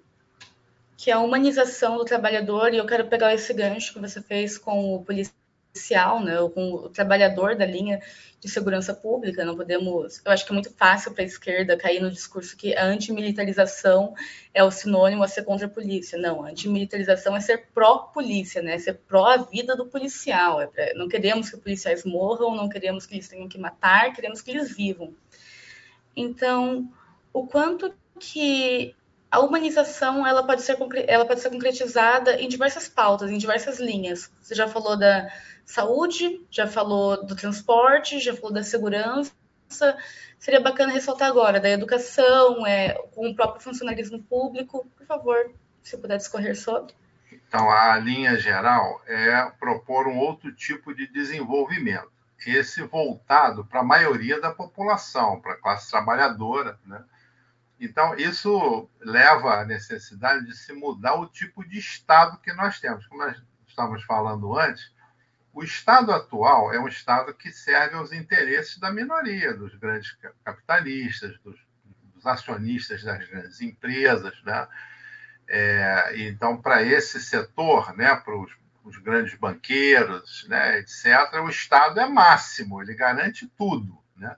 que a humanização do trabalhador, e eu quero pegar esse gancho que você fez com o policial, né, ou com o trabalhador da linha de segurança pública, não podemos, eu acho que é muito fácil para a esquerda cair no discurso que a antimilitarização é o sinônimo a ser contra a polícia. Não, a antimilitarização é ser pró-polícia, né, ser pró a vida do policial. É pra, não queremos que policiais morram, não queremos que eles tenham que matar, queremos que eles vivam. Então, o quanto que a humanização ela pode ser ela pode ser concretizada em diversas pautas, em diversas linhas. Você já falou da saúde, já falou do transporte, já falou da segurança. Seria bacana ressaltar agora da educação, é, com o próprio funcionalismo público. Por favor, se puder discorrer sobre. Então, a linha geral é propor um outro tipo de desenvolvimento, esse voltado para a maioria da população, para a classe trabalhadora, né? Então, isso leva à necessidade de se mudar o tipo de Estado que nós temos. Como nós estávamos falando antes, o Estado atual é um Estado que serve aos interesses da minoria, dos grandes capitalistas, dos, dos acionistas das grandes empresas. Né? É, então, para esse setor, né, para os, os grandes banqueiros, né, etc., o Estado é máximo, ele garante tudo. Né?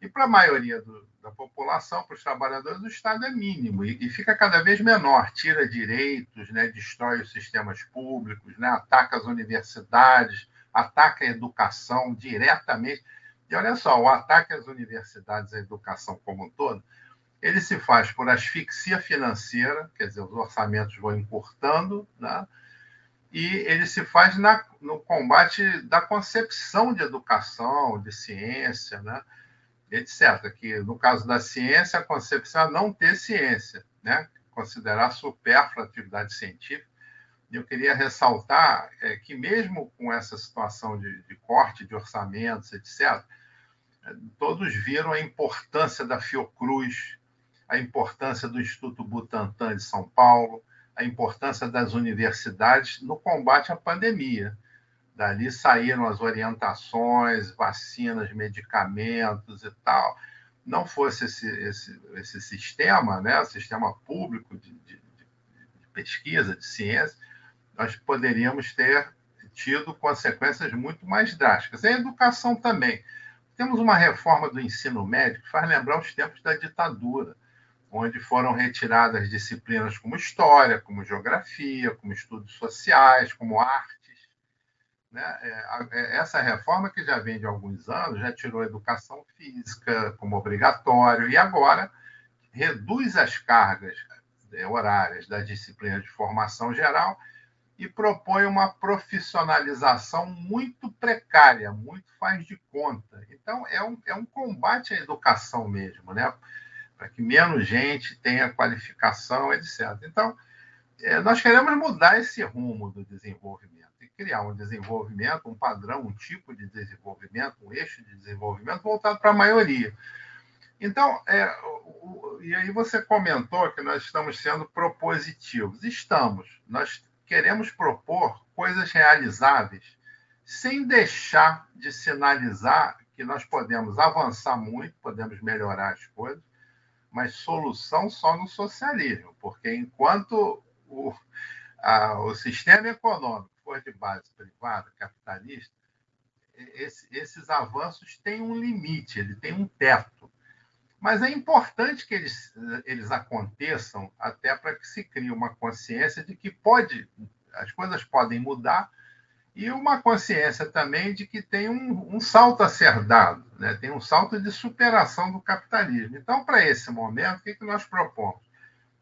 E para a maioria do, da população, para os trabalhadores, o Estado é mínimo e, e, fica cada vez menor, tira direitos, né, destrói os sistemas públicos, né, ataca as universidades, ataca a educação diretamente. E olha só, o ataque às universidades, à educação como um todo, ele se faz por asfixia financeira, quer dizer, os orçamentos vão encurtando, né? E ele se faz na, no combate da concepção de educação, de ciência, né? etc. Que no caso da ciência, a concepção é não ter ciência, né? considerar supérflua a atividade científica. Eu queria ressaltar é, que, mesmo com essa situação de, de corte de orçamentos, etc., todos viram a importância da Fiocruz, a importância do Instituto Butantan de São Paulo, a importância das universidades no combate à pandemia. Dali saíram as orientações, vacinas, medicamentos e tal. Não fosse esse, esse, esse sistema, né, sistema público de, de, de pesquisa, de ciência, nós poderíamos ter tido consequências muito mais drásticas. E a educação também. Temos uma reforma do ensino médio que faz lembrar os tempos da ditadura, onde foram retiradas disciplinas como história, como geografia, como estudos sociais, como arte né? É, é, essa reforma, que já vem de alguns anos, já tirou educação física como obrigatório e agora reduz as cargas é, horárias da disciplina de formação geral e propõe uma profissionalização muito precária, muito faz de conta. Então, é um, é um combate à educação mesmo, né? Para que menos gente tenha qualificação, etc. Então, nós queremos mudar esse rumo do desenvolvimento criar um desenvolvimento, um padrão, um tipo de desenvolvimento, um eixo de desenvolvimento voltado para a maioria. Então, é, o, e aí você comentou que nós estamos sendo propositivos. Estamos. Nós queremos propor coisas realizáveis, sem deixar de sinalizar que nós podemos avançar muito, podemos melhorar as coisas, mas solução só no socialismo, porque enquanto o, a, o sistema econômico for de base privada, capitalista, esse, esses avanços têm um limite, ele tem um teto. Mas é importante que eles, eles aconteçam até para que se crie uma consciência de que pode, as coisas podem mudar e uma consciência também de que tem um, um salto a ser dado, né? tem um salto de superação do capitalismo. Então, para esse momento, o que, que nós propomos?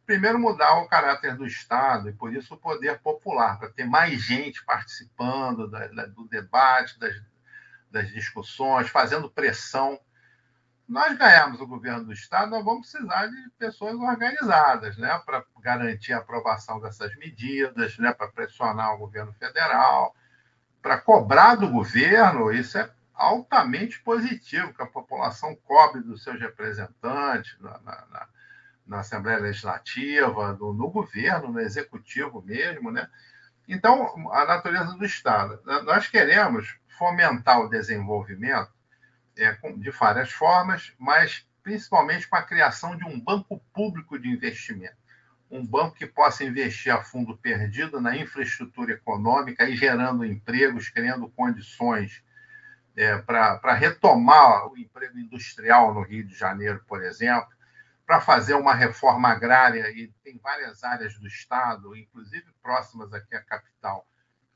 primeiro mudar o caráter do Estado e por isso o poder popular, para ter mais gente participando da, da, do debate, das, das, discussões, fazendo pressão. nós ganharmos o governo do Estado, nós vamos precisar de pessoas organizadas né, para garantir a aprovação dessas medidas, né, para pressionar o governo federal, para cobrar do governo. Isso é altamente positivo, que a população cobre dos seus representantes na, na, na Assembleia Legislativa, no, no, governo, no executivo mesmo. Né? Então, a natureza do Estado. Nós queremos fomentar o desenvolvimento é, de várias formas, mas principalmente com a criação de um banco público de investimento. Um banco que possa investir a fundo perdido na infraestrutura econômica e gerando empregos, criando condições é, para retomar o emprego industrial no Rio de Janeiro, por exemplo, para fazer uma reforma agrária, e tem várias áreas do Estado, inclusive próximas aqui à capital,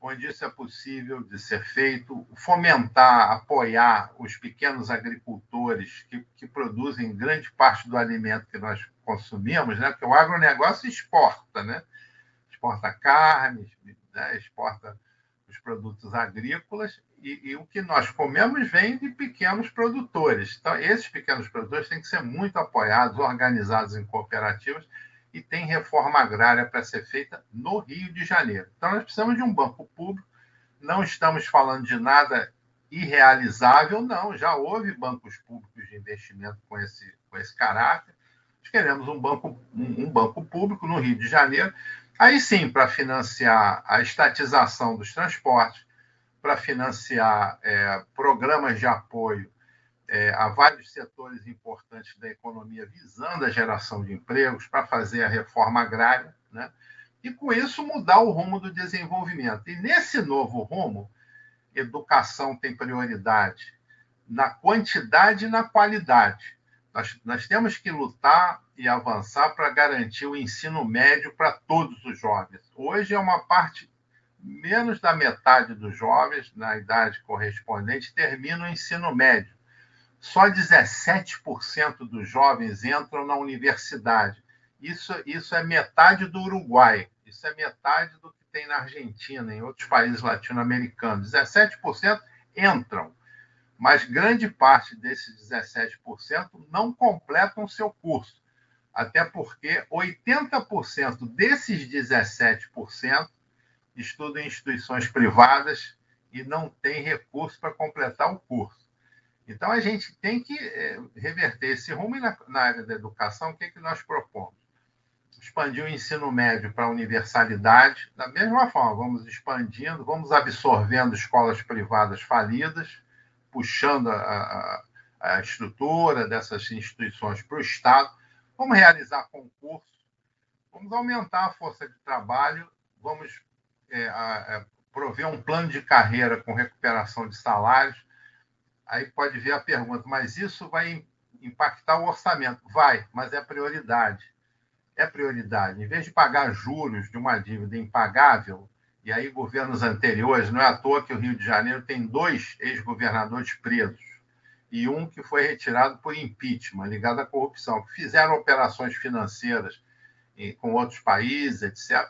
onde isso é possível de ser feito, fomentar, apoiar os pequenos agricultores que, que produzem grande parte do alimento que nós consumimos, né? porque o agronegócio exporta, né? exporta carne, né? exporta os produtos agrícolas, e, e, o que nós comemos vem de pequenos produtores. Então, esses pequenos produtores têm que ser muito apoiados, organizados em cooperativas, e tem reforma agrária para ser feita no Rio de Janeiro. Então, nós precisamos de um banco público, não estamos falando de nada irrealizável, não, já houve bancos públicos de investimento com esse, com esse caráter. Queremos um banco, um banco público no Rio de Janeiro, aí sim, para financiar a estatização dos transportes, para financiar é, programas de apoio é, a vários setores importantes da economia visando a geração de empregos para fazer a reforma agrária, né? e com isso mudar o rumo do desenvolvimento. E nesse novo rumo, educação tem prioridade na quantidade e na qualidade. Nós, nós temos que lutar e avançar para garantir o ensino médio para todos os jovens. Hoje é uma parte menos da metade dos jovens na idade correspondente termina o ensino médio só 17% dos jovens entram na universidade. Isso, isso é metade do Uruguai, isso é metade do que tem na Argentina, em outros países latino-americanos. 17% entram, mas grande parte desses 17% não completam seu curso. Até porque 80% desses 17% estudam em instituições privadas e não têm recurso para completar o curso. Então, a gente tem que é, reverter esse rumo e na, na, área da educação, o que, é que nós propomos? Expandir o ensino médio para a universalidade, da mesma forma, vamos expandindo, vamos absorvendo escolas privadas falidas, puxando a, a, estrutura dessas instituições para o Estado, vamos realizar concursos, vamos aumentar a força de trabalho, vamos é, a, prover um plano de carreira com recuperação de salários, Aí pode ver a pergunta, mas isso vai impactar o orçamento? Vai, mas é prioridade. É prioridade. Em vez de pagar juros de uma dívida impagável, e aí governos anteriores, não é à toa que o Rio de Janeiro tem dois ex-governadores presos e um que foi retirado por impeachment, ligado à corrupção, fizeram operações financeiras com outros países, etc.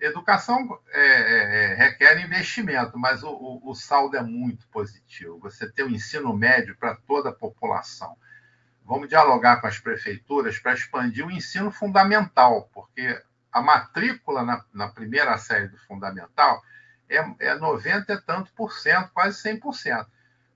Educação é, é, é, requer investimento, mas o, o, o, saldo é muito positivo. Você tem o um ensino médio para toda a população. Vamos dialogar com as prefeituras para expandir o ensino fundamental, porque a matrícula na, na primeira série do fundamental é, é 90 e tanto por cento, quase 100%.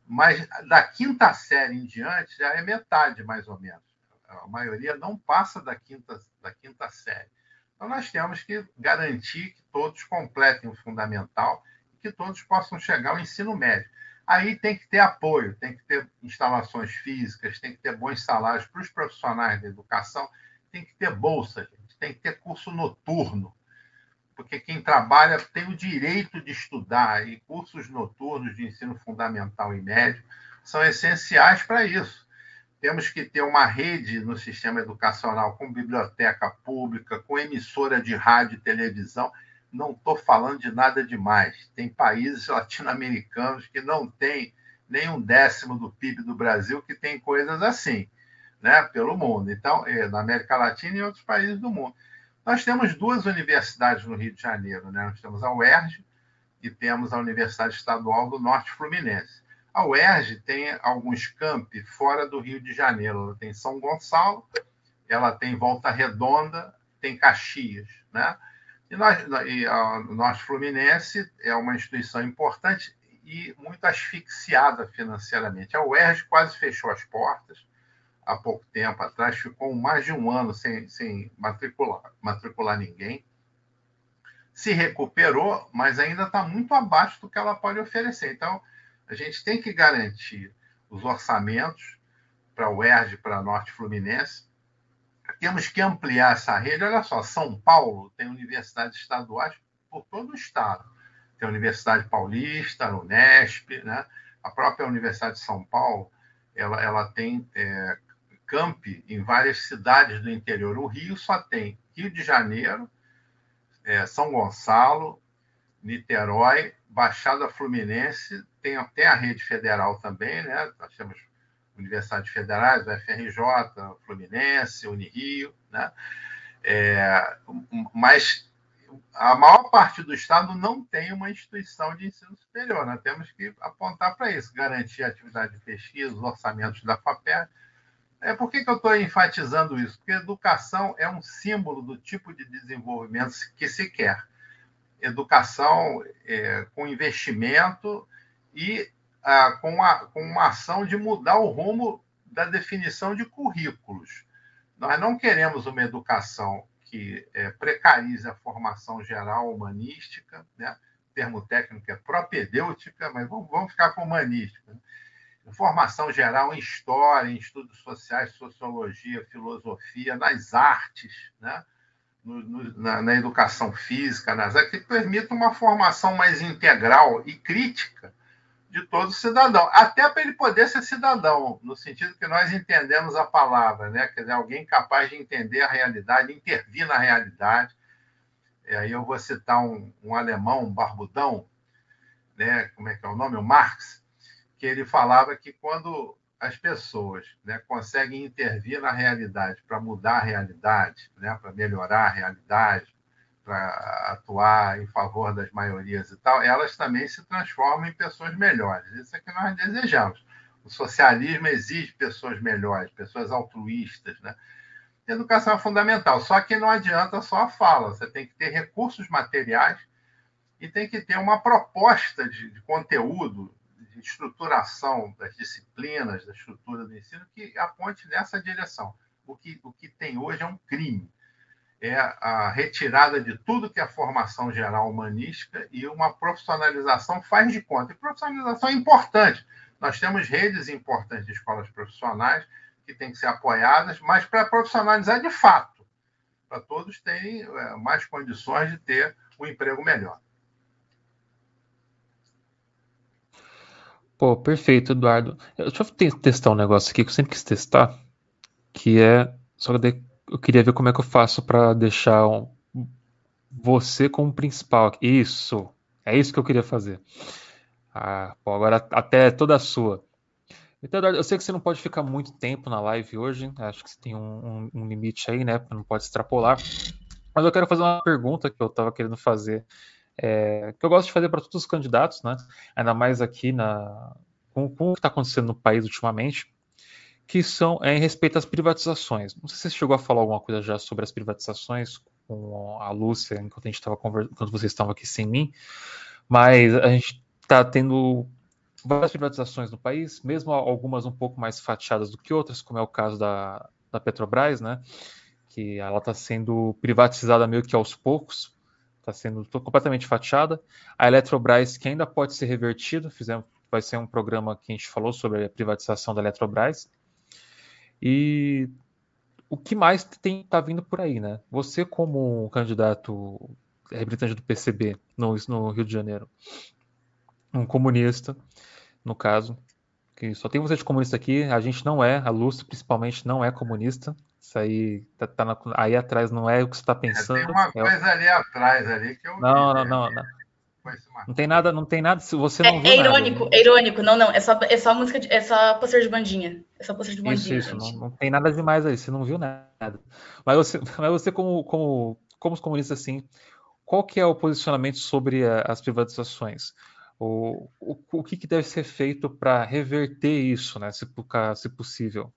Mas da quinta série em diante já é metade, mais ou menos. A maioria não passa da quinta, da quinta série. Então, nós temos que garantir que todos completem o fundamental e que todos possam chegar ao ensino médio. Aí tem que ter apoio, tem que ter instalações físicas, tem que ter bons salários para os profissionais da educação, tem que ter bolsa, gente, tem que ter curso noturno, porque quem trabalha tem o direito de estudar e cursos noturnos de ensino fundamental e médio são essenciais para isso. Temos que ter uma rede no sistema educacional com biblioteca pública, com emissora de rádio e televisão. Não estou falando de nada demais. Tem países latino-americanos que não têm nem um décimo do PIB do Brasil que tem coisas assim, né, pelo mundo. Então, é, na América Latina e em outros países do mundo. Nós temos duas universidades no Rio de Janeiro, né? Nós temos a UERJ e temos a Universidade Estadual do Norte Fluminense. A UERJ tem alguns campi fora do Rio de Janeiro. Ela tem São Gonçalo, ela tem Volta Redonda, tem Caxias, né? E, nós, e a Norte Fluminense é uma instituição importante e muito asfixiada financeiramente. A UERJ quase fechou as portas há pouco tempo atrás, ficou mais de um ano sem, sem matricular, matricular ninguém. Se recuperou, mas ainda está muito abaixo do que ela pode oferecer. Então, a gente tem que garantir os orçamentos para o UERJ, para a Norte Fluminense, temos que ampliar essa rede. Olha só, São Paulo tem universidades estaduais por todo o estado. Tem a Universidade Paulista, a Unesp, né? a própria Universidade de São Paulo, ela, ela tem é, campi em várias cidades do interior. O Rio só tem Rio de Janeiro, é, São Gonçalo, Niterói, Baixada Fluminense, tem, tem a rede federal também, né? Nós temos universidades federais, o FRJ, Fluminense, Unirio, né? É, mas a maior parte do Estado não tem uma instituição de ensino superior. Nós temos que apontar para isso, garantir a atividade de pesquisa, os orçamentos da FAPER. É, por que, que eu estou enfatizando isso? Porque educação é um símbolo do tipo de desenvolvimento que se quer. Educação é, com investimento e ah, com, a, com uma ação de mudar o rumo da definição de currículos. Nós não queremos uma educação que é, precarize a formação geral humanística, né? o termo técnico é propedêutica, mas vamos, vamos ficar com humanística. Né? Formação geral em história, em estudos sociais, sociologia, filosofia, nas artes, né? No, no, na, na, educação física, nas artes, que permita uma formação mais integral e crítica de todo cidadão, até para ele poder ser cidadão, no sentido que nós entendemos a palavra, né? Quer dizer, alguém capaz de entender a realidade, intervir na realidade. E aí eu vou citar um, um alemão, um barbudão, né? Como é que é o nome? O Marx, que ele falava que quando as pessoas né, conseguem intervir na realidade para mudar a realidade, né, para melhorar a realidade, para atuar em favor das maiorias e tal, elas também se transformam em pessoas melhores. Isso é que nós desejamos. O socialismo exige pessoas melhores, pessoas altruístas, né? Educação é fundamental, só que não adianta só a fala, você tem que ter recursos materiais e tem que ter uma proposta de, de conteúdo, de estruturação das disciplinas, da estrutura do ensino, que aponte nessa direção. O que, o que tem hoje é um crime é a retirada de tudo que é formação geral humanística e uma profissionalização faz de conta. E profissionalização é importante. Nós temos redes importantes de escolas profissionais que têm que ser apoiadas, mas para profissionalizar de fato, para todos terem é, mais condições de ter um emprego melhor. Pô, perfeito, Eduardo. Deixa eu testar um negócio aqui que eu sempre quis testar, que é só que eu queria ver como é que eu faço para deixar um, você como principal. Isso, é isso que eu queria fazer. Ah, pô, agora até toda sua. Então, Eduardo, eu sei que você não pode ficar muito tempo na live hoje. Acho que você tem um, um, um limite aí, né? Não pode extrapolar. Mas eu quero fazer uma pergunta que eu estava querendo fazer, é, que eu gosto de fazer para todos os candidatos, né? Ainda mais aqui na, com, com o que está acontecendo no país ultimamente que são é, em respeito às privatizações. Não sei se você chegou a falar alguma coisa já sobre as privatizações com a Lúcia, enquanto a gente estava enquanto vocês estavam aqui sem mim, mas a gente está tendo várias privatizações no país, mesmo algumas um pouco mais fatiadas do que outras, como é o caso da, da Petrobras, né? Que ela está sendo privatizada meio que aos poucos, está sendo completamente fatiada. A Eletrobras, que ainda pode ser revertida, vai ser um programa que a gente falou sobre a privatização da Eletrobras. E o que mais tem tá vindo por aí, né? Você como candidato representante do PCB no, no Rio de Janeiro, um comunista, no caso, que só tem você de comunista aqui, a gente não é, a Lúcia principalmente não é comunista. Isso aí tá, tá na, aí atrás não é o que você está pensando. É, tem uma coisa é... ali atrás ali que eu não, vi, não, né? não, não. Não tem nada, não tem nada. Se você não é, é irônico, nada, é irônico. Não, não. É só, é só música, de, é só pôster de bandinha. É só pôster de bandinha. Isso, isso. Não, não, tem nada demais aí. Você não viu nada. Mas você, mas você como, como, como os comunistas assim, qual que é o posicionamento sobre a, as privatizações? O, o, o que, que deve ser feito para reverter isso, né, se, se possível?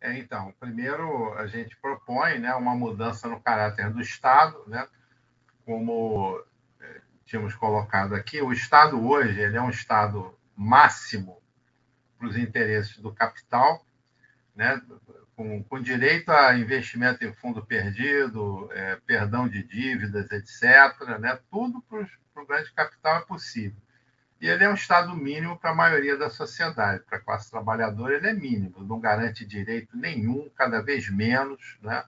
É, então, primeiro a gente propõe né, uma mudança no caráter do Estado, né, como é, tínhamos colocado aqui, o Estado hoje ele é um Estado máximo para os interesses do capital, né, com, com, direito a investimento em fundo perdido, é, perdão de dívidas, etc. Né, tudo para o grande capital é possível. E ele é um Estado mínimo para a maioria da sociedade. Para a classe trabalhadora, ele é mínimo, não garante direito nenhum, cada vez menos, né?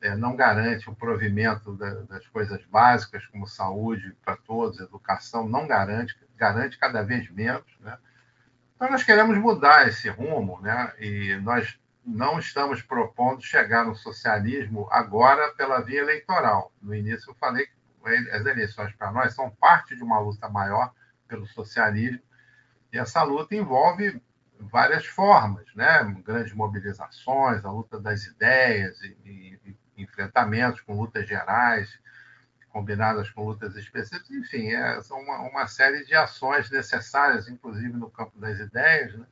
É, não garante o provimento da, das coisas básicas, como saúde para todos, educação, não garante, garante cada vez menos. Né? Então, nós queremos mudar esse rumo, né? e nós não estamos propondo chegar no socialismo agora pela via eleitoral. No início, eu falei que as eleições para nós são parte de uma luta maior pelo socialismo. E essa luta envolve várias formas, né? grandes mobilizações, a luta das ideias e, e, e enfrentamentos com lutas gerais, combinadas com lutas específicas, enfim, é, são uma, uma, série de ações necessárias, inclusive no campo das ideias, né?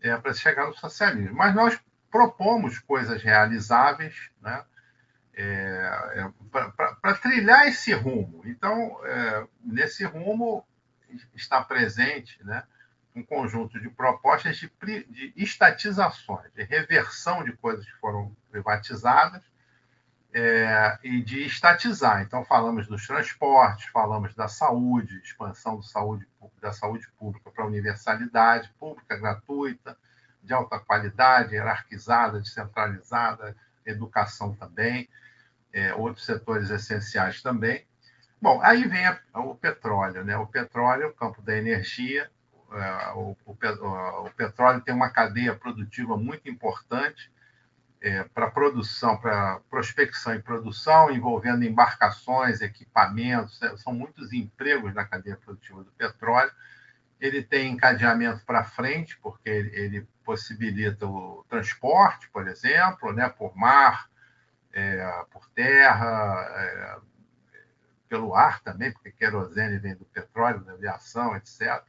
é, para chegar no socialismo. Mas nós propomos coisas realizáveis, né? É, é, para trilhar esse rumo. Então, é, nesse rumo, está presente né, um conjunto de propostas de, de estatizações, de reversão de coisas que foram privatizadas é, e de estatizar. Então, falamos dos transportes, falamos da saúde, expansão saúde, da saúde pública para universalidade, pública gratuita, de alta qualidade, hierarquizada, descentralizada, educação também, é, outros setores essenciais também. Bom, aí vem a, o petróleo, né? O petróleo, é o campo da energia, é, o, o, o, petróleo tem uma cadeia produtiva muito importante é, para produção, para prospecção e produção, envolvendo embarcações, equipamentos, é, são muitos empregos na cadeia produtiva do petróleo. Ele tem encadeamento para frente, porque ele, ele, possibilita o transporte, por exemplo, né, por mar, é, por terra, é, pelo ar também, porque querosene vem do petróleo, da aviação, etc.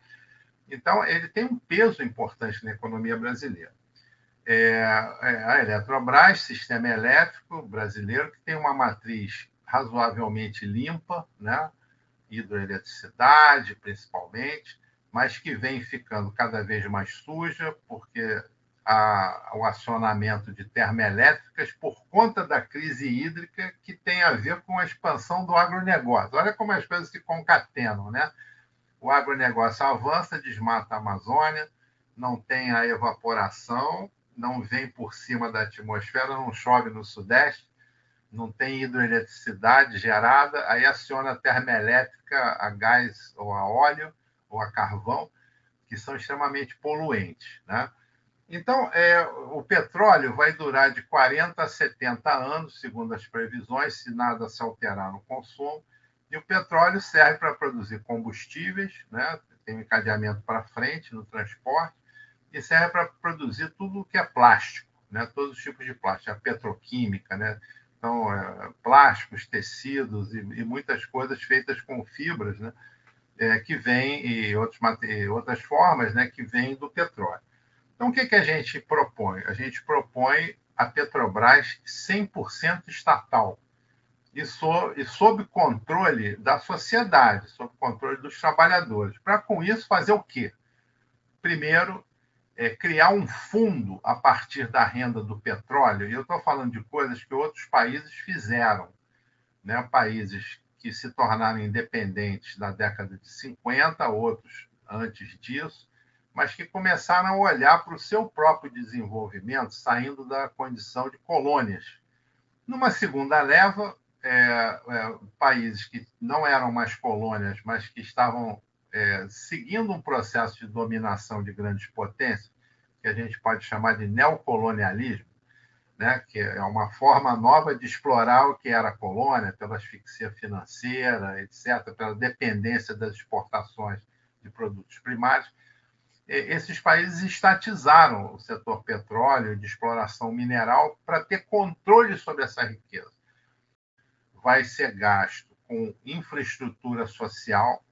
Então, ele tem um peso importante na economia brasileira. É, é, a Eletrobras, sistema elétrico brasileiro, que tem uma matriz razoavelmente limpa, né? hidroeletricidade, principalmente, mas que vem ficando cada vez mais suja, porque o acionamento de termoelétricas por conta da crise hídrica que tem a ver com a expansão do agronegócio. Olha como as coisas se concatenam, né? O agronegócio avança, desmata a Amazônia, não tem a evaporação, não vem por cima da atmosfera, não chove no Sudeste, não tem hidroeletricidade gerada, aí aciona a termoelétrica a gás ou a óleo ou a carvão, que são extremamente poluentes, né? Então, é, o petróleo vai durar de 40 a 70 anos, segundo as previsões, se nada se alterar no consumo. E o petróleo serve para produzir combustíveis, né? tem um encadeamento para frente no transporte, e serve para produzir tudo o que é plástico, né? todos os tipos de plástico, a petroquímica, né? então, é, plásticos, tecidos e, e, muitas coisas feitas com fibras, né? É, que vêm, e, outros, outras formas né? que vêm do petróleo. Então, o que, que a gente propõe? A gente propõe a Petrobras 100% estatal e, so, e sob controle da sociedade, sob controle dos trabalhadores. Para, com isso, fazer o quê? Primeiro, é, criar um fundo a partir da renda do petróleo, e eu estou falando de coisas que outros países fizeram, né? países que se tornaram independentes na década de 50, outros antes disso, mas que começaram a olhar para o seu próprio desenvolvimento, saindo da condição de colônias. Numa segunda leva, é, é, países que não eram mais colônias, mas que estavam é, seguindo um processo de dominação de grandes potências, que a gente pode chamar de neocolonialismo, né, que é uma forma nova de explorar o que era colônia, pela asfixia financeira, etc., pela dependência das exportações de produtos primários esses países estatizaram o setor petróleo de exploração mineral para ter controle sobre essa riqueza. Vai ser gasto com infraestrutura social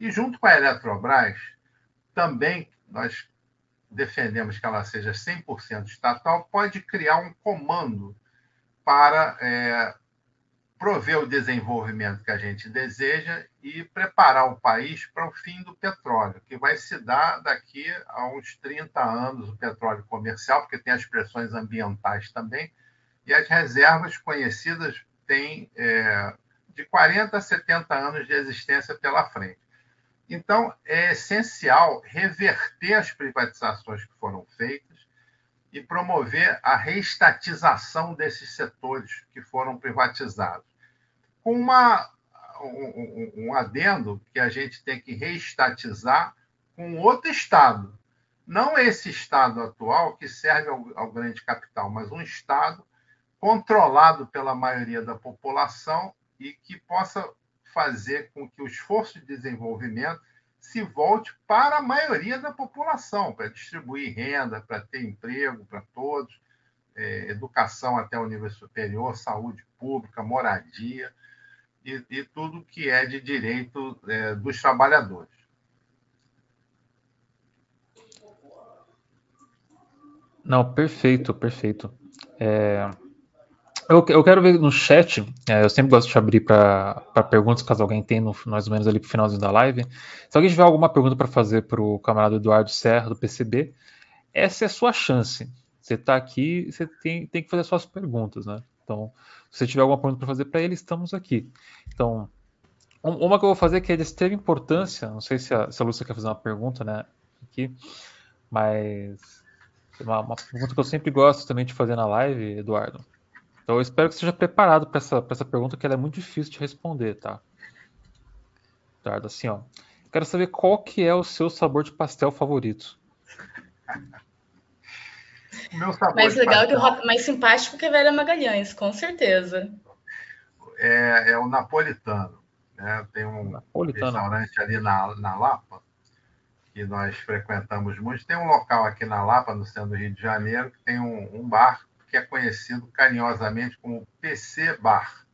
E junto com a Eletrobras, também nós defendemos que ela seja 100% estatal, pode criar um comando para é, prover o desenvolvimento que a gente deseja e preparar o país para o fim do petróleo, que vai se dar daqui a uns 30 anos, o petróleo comercial, porque tem as pressões ambientais também, e as reservas conhecidas têm é, de 40 a 70 anos de existência pela frente. Então, é essencial reverter as privatizações que foram feitas e promover a reestatização desses setores que foram privatizados. Com uma, um, um adendo que a gente tem que reestatizar com outro Estado. Não esse Estado atual que serve ao, ao grande capital, mas um Estado controlado pela maioria da população e que possa fazer com que o esforço de desenvolvimento se volte para a maioria da população, para distribuir renda, para ter emprego para todos, é, educação até o nível superior, saúde pública, moradia e, e tudo que é de direito é, dos trabalhadores. Não, perfeito, perfeito. É, eu, eu quero ver no chat, é, eu sempre gosto de abrir para perguntas, caso alguém tenha, mais ou menos ali para o finalzinho da live. Se alguém tiver alguma pergunta para fazer para o camarada Eduardo Serra, do PCB, essa é a sua chance. Você está aqui, você tem, tem que fazer suas perguntas, né? Então, se você tiver alguma pergunta para fazer para ele, estamos aqui. Então, uma que eu vou fazer que é de extrema importância, não sei se a, se a Lúcia quer fazer uma pergunta, né? Aqui, mas uma, uma pergunta que eu sempre gosto também de fazer na live, Eduardo, então eu espero que seja preparado para essa, essa pergunta, que ela é muito difícil de responder, tá? Eduardo, assim, ó. Quero saber qual que é o seu sabor de pastel favorito. Meu sabor mais legal que o mais simpático que a Vera Magalhães, com certeza. É, é o napolitano. Né? Tem um napolitano. restaurante ali na, na Lapa que nós frequentamos muito. Tem um local aqui na Lapa, no centro do Rio de Janeiro, que tem um, um bar que é conhecido carinhosamente como PC Bar.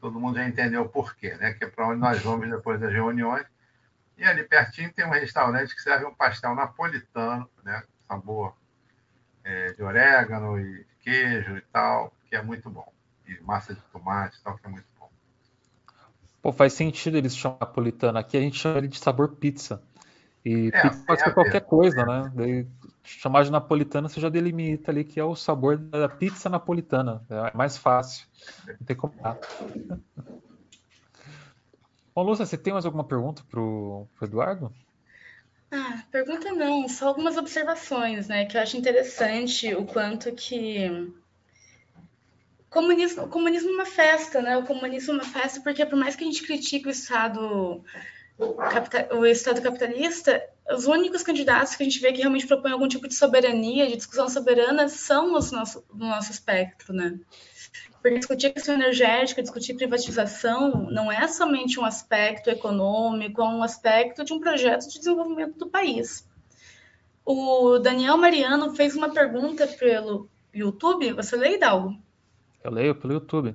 Todo mundo já entendeu o porquê, né? Que é para onde nós vamos depois das reuniões. E ali pertinho tem um restaurante que serve um pastel napolitano, né? Sabor é, de orégano e queijo e tal, que é muito bom. E massa de tomate e tal, que é muito bom. Pô, faz sentido eles chamar napolitano. Aqui a gente chama ele de sabor pizza. E é, pizza pode ser qualquer coisa, né? Daí, chamar de napolitana, você já delimita ali que é o sabor da pizza napolitana. É mais fácil. Não tem como. Bom, Lúcia, você tem mais alguma pergunta para o Eduardo? Ah, pergunta não, só algumas observações, né? Que eu acho interessante o quanto que comunismo, comunismo é uma festa, né? O comunismo é uma festa porque por mais que a gente critique o Estado o Estado capitalista, os únicos candidatos que a gente vê que realmente propõem algum tipo de soberania, de discussão soberana, são os nosso, no nosso espectro, né? Porque discutir questão energética, discutir privatização, não é somente um aspecto econômico, é um aspecto de um projeto de desenvolvimento do país. O Daniel Mariano fez uma pergunta pelo YouTube. Você lê, Hidalgo? Eu leio pelo YouTube.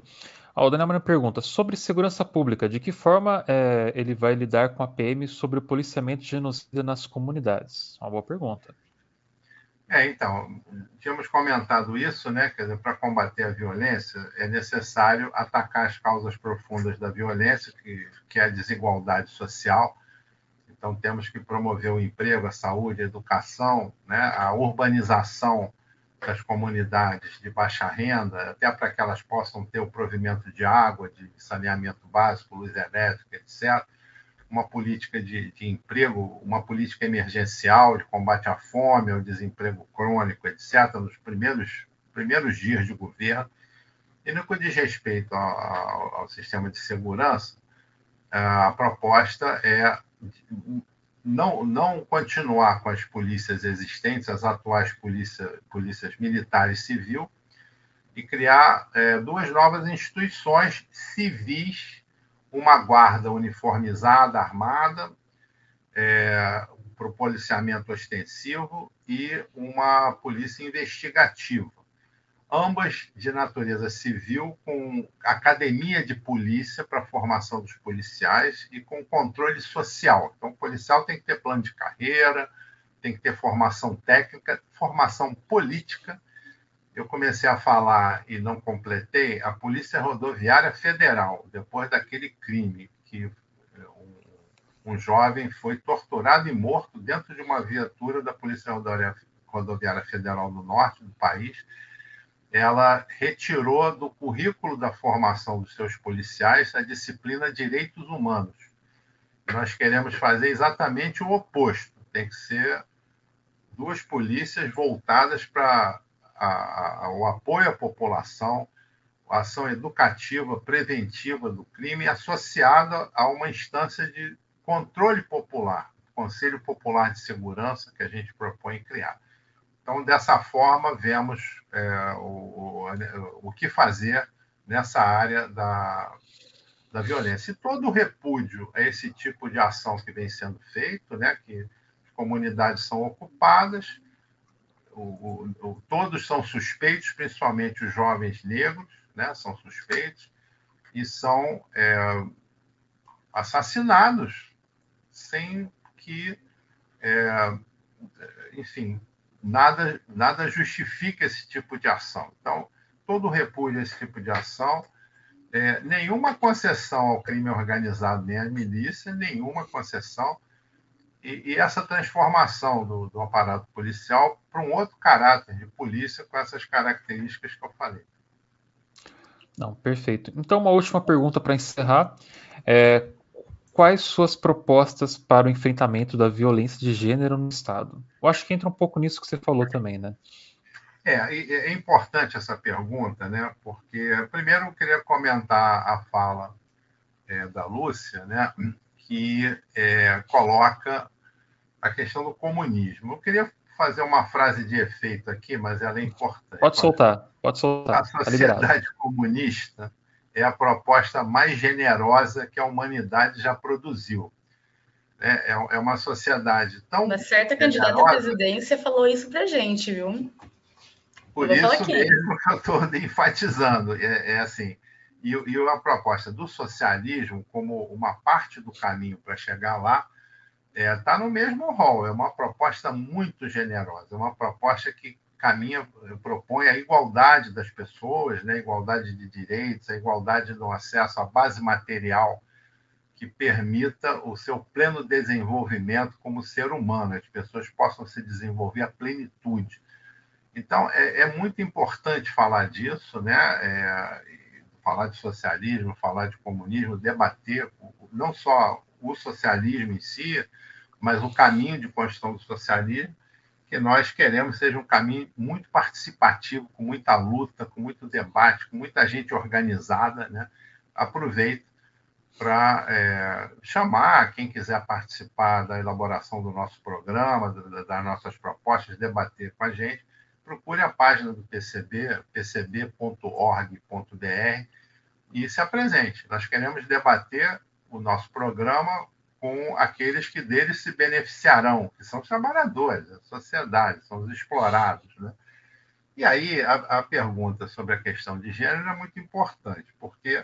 O Daniel Mariano pergunta sobre segurança pública. De que forma é, ele vai lidar com a PM sobre o policiamento de genocida nas comunidades? Uma boa pergunta. É, então, tínhamos comentado isso, né? Quer dizer, para combater a violência é necessário atacar as causas profundas da violência, que, que é a desigualdade social. Então, temos que promover o emprego, a saúde, a educação, né? a urbanização das comunidades de baixa renda, até para que elas possam ter o provimento de água, de saneamento básico, luz elétrica, etc. Uma política de, de emprego, uma política emergencial de combate à fome, ao desemprego crônico, etc., nos primeiros, primeiros dias de governo. E no que diz respeito ao, ao, sistema de segurança, a proposta é não, não continuar com as polícias existentes, as atuais polícia, polícias militares e civil, e criar é, duas novas instituições civis, uma guarda uniformizada, armada, é, para o policiamento ostensivo e uma polícia investigativa. ambas de natureza civil, com academia de polícia para formação dos policiais e com controle social. Então, o policial tem que ter plano de carreira, tem que ter formação técnica, formação política. Eu comecei a falar e não completei, a Polícia Rodoviária Federal, depois daquele crime que um, um jovem foi torturado e morto dentro de uma viatura da Polícia Rodoviária Federal do Norte do país, ela retirou do currículo da formação dos seus policiais a disciplina Direitos Humanos. Nós queremos fazer exatamente o oposto. Tem que ser duas polícias voltadas para o apoio à população, a ação educativa, preventiva do crime, associada a uma instância de controle popular, Conselho Popular de Segurança, que a gente propõe criar. Então, dessa forma, vemos é, o, o, o que fazer nessa área da, da violência. E todo o repúdio a esse tipo de ação que vem sendo feito, né, que as comunidades são ocupadas, o, o, todos são suspeitos, principalmente os jovens negros, né, são suspeitos, e são é, assassinados sem que, é, enfim, nada, nada justifica esse tipo de ação. Então, todo repúdio a esse tipo de ação, é, nenhuma concessão ao crime organizado, nem à milícia, nenhuma concessão. E, e essa transformação do, do aparato policial para um outro caráter de polícia com essas características que eu falei. Não, perfeito. Então, uma última pergunta para encerrar. É, quais suas propostas para o enfrentamento da violência de gênero no Estado? Eu acho que entra um pouco nisso que você falou também, né? É, é importante essa pergunta, né? Porque, primeiro, eu queria comentar a fala é, da Lúcia, né? Que é, coloca a questão do comunismo. Eu queria fazer uma frase de efeito aqui, mas ela é importante. Pode soltar, pode soltar. A tá sociedade tá comunista é a proposta mais generosa que a humanidade já produziu. É, é, é uma sociedade tão. Uma certa generosa, candidata à presidência falou isso para gente, viu? Por isso mesmo que eu estou enfatizando. É, é, assim. E, e a proposta do socialismo, como uma parte do caminho para chegar lá, está é, tá no mesmo rol. É uma proposta muito generosa, é uma proposta que caminha, propõe a igualdade das pessoas, né? a igualdade de direitos, a igualdade no acesso à base material que permita o seu pleno desenvolvimento como ser humano, as pessoas possam se desenvolver à plenitude. Então, é, é muito importante falar disso, né? É, falar de socialismo, falar de comunismo, debater não só o socialismo em si, mas o caminho de construção do socialismo, que nós queremos seja um caminho muito participativo, com muita luta, com muito debate, com muita gente organizada. Né? Aproveito para é, chamar quem quiser participar da elaboração do nosso programa, das nossas propostas, debater com a gente. Procure a página do PCB, pcb.org.br, e se apresente. Nós queremos debater o nosso programa com aqueles que deles se beneficiarão, que são os trabalhadores, a sociedade, são os explorados. Né? E aí a, a, pergunta sobre a questão de gênero é muito importante, porque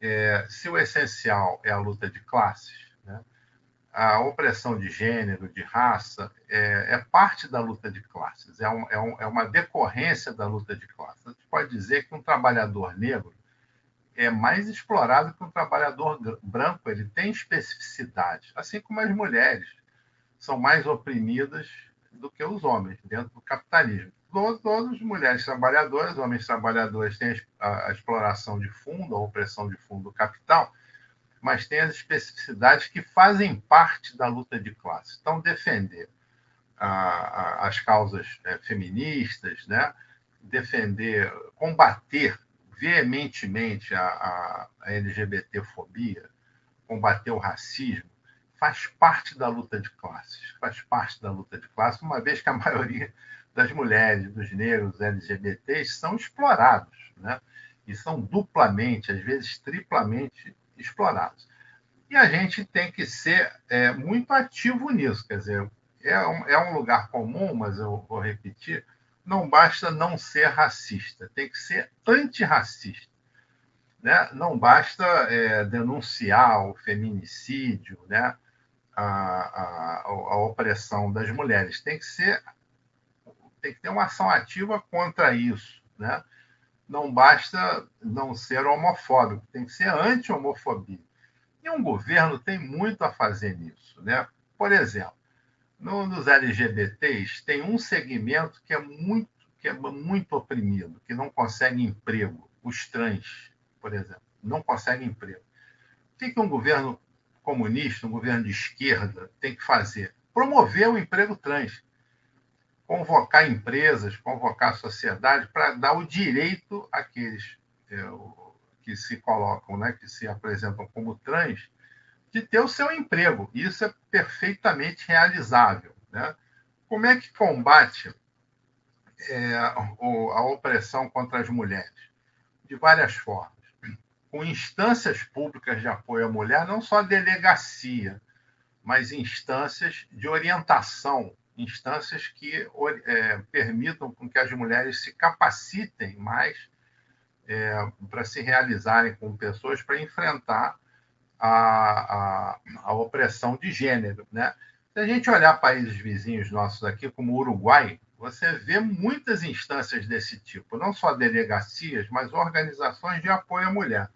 é, se o essencial é a luta de classes, né, a opressão de gênero, de raça, é, é parte da luta de classes, é, um, é, um, é uma decorrência da luta de classes. A gente pode dizer que um trabalhador negro é mais explorado que um trabalhador branco, ele tem especificidade, assim como as mulheres são mais oprimidas do que os homens dentro do capitalismo. Todas, todas as mulheres trabalhadoras, homens trabalhadores têm a, a, exploração de fundo, a opressão de fundo do capital, mas tem as especificidades que fazem parte da luta de classe. Então, defender a, as causas é, feministas, né? defender, combater veementemente a, a, a LGBTfobia, combater o racismo, faz parte da luta de classes, faz parte da luta de classes, uma vez que a maioria das mulheres, dos negros, LGBTs são explorados, né? E são duplamente, às vezes triplamente explorados. E a gente tem que ser é, muito ativo nisso, quer dizer, é um, é um lugar comum, mas eu vou repetir, não basta não ser racista, tem que ser antirracista. Né? Não basta é, denunciar o feminicídio, né? a, a, a opressão das mulheres, tem que ser tem que ter uma ação ativa contra isso, né? Não basta não ser homofóbico, tem que ser anti-homofobia. E um governo tem muito a fazer nisso, né? Por exemplo, no, nos LGBTs tem um segmento que é muito que é muito oprimido, que não consegue emprego, os trans, por exemplo, não conseguem emprego. O que, que um governo comunista, um governo de esquerda, tem que fazer? Promover o emprego trans convocar empresas, convocar a sociedade para dar o direito àqueles é, que se colocam, né, que se apresentam como trans, de ter o seu emprego. Isso é perfeitamente realizável. Né? Como é que combate é, a opressão contra as mulheres? De várias formas. Com instâncias públicas de apoio à mulher, não só delegacia, mas instâncias de orientação instâncias que é, permitam que as mulheres se capacitem mais é, para se realizarem como pessoas para enfrentar a, a, a, opressão de gênero. Né? Se a gente olhar países vizinhos nossos aqui, como o Uruguai, você vê muitas instâncias desse tipo, não só delegacias, mas organizações de apoio à mulher.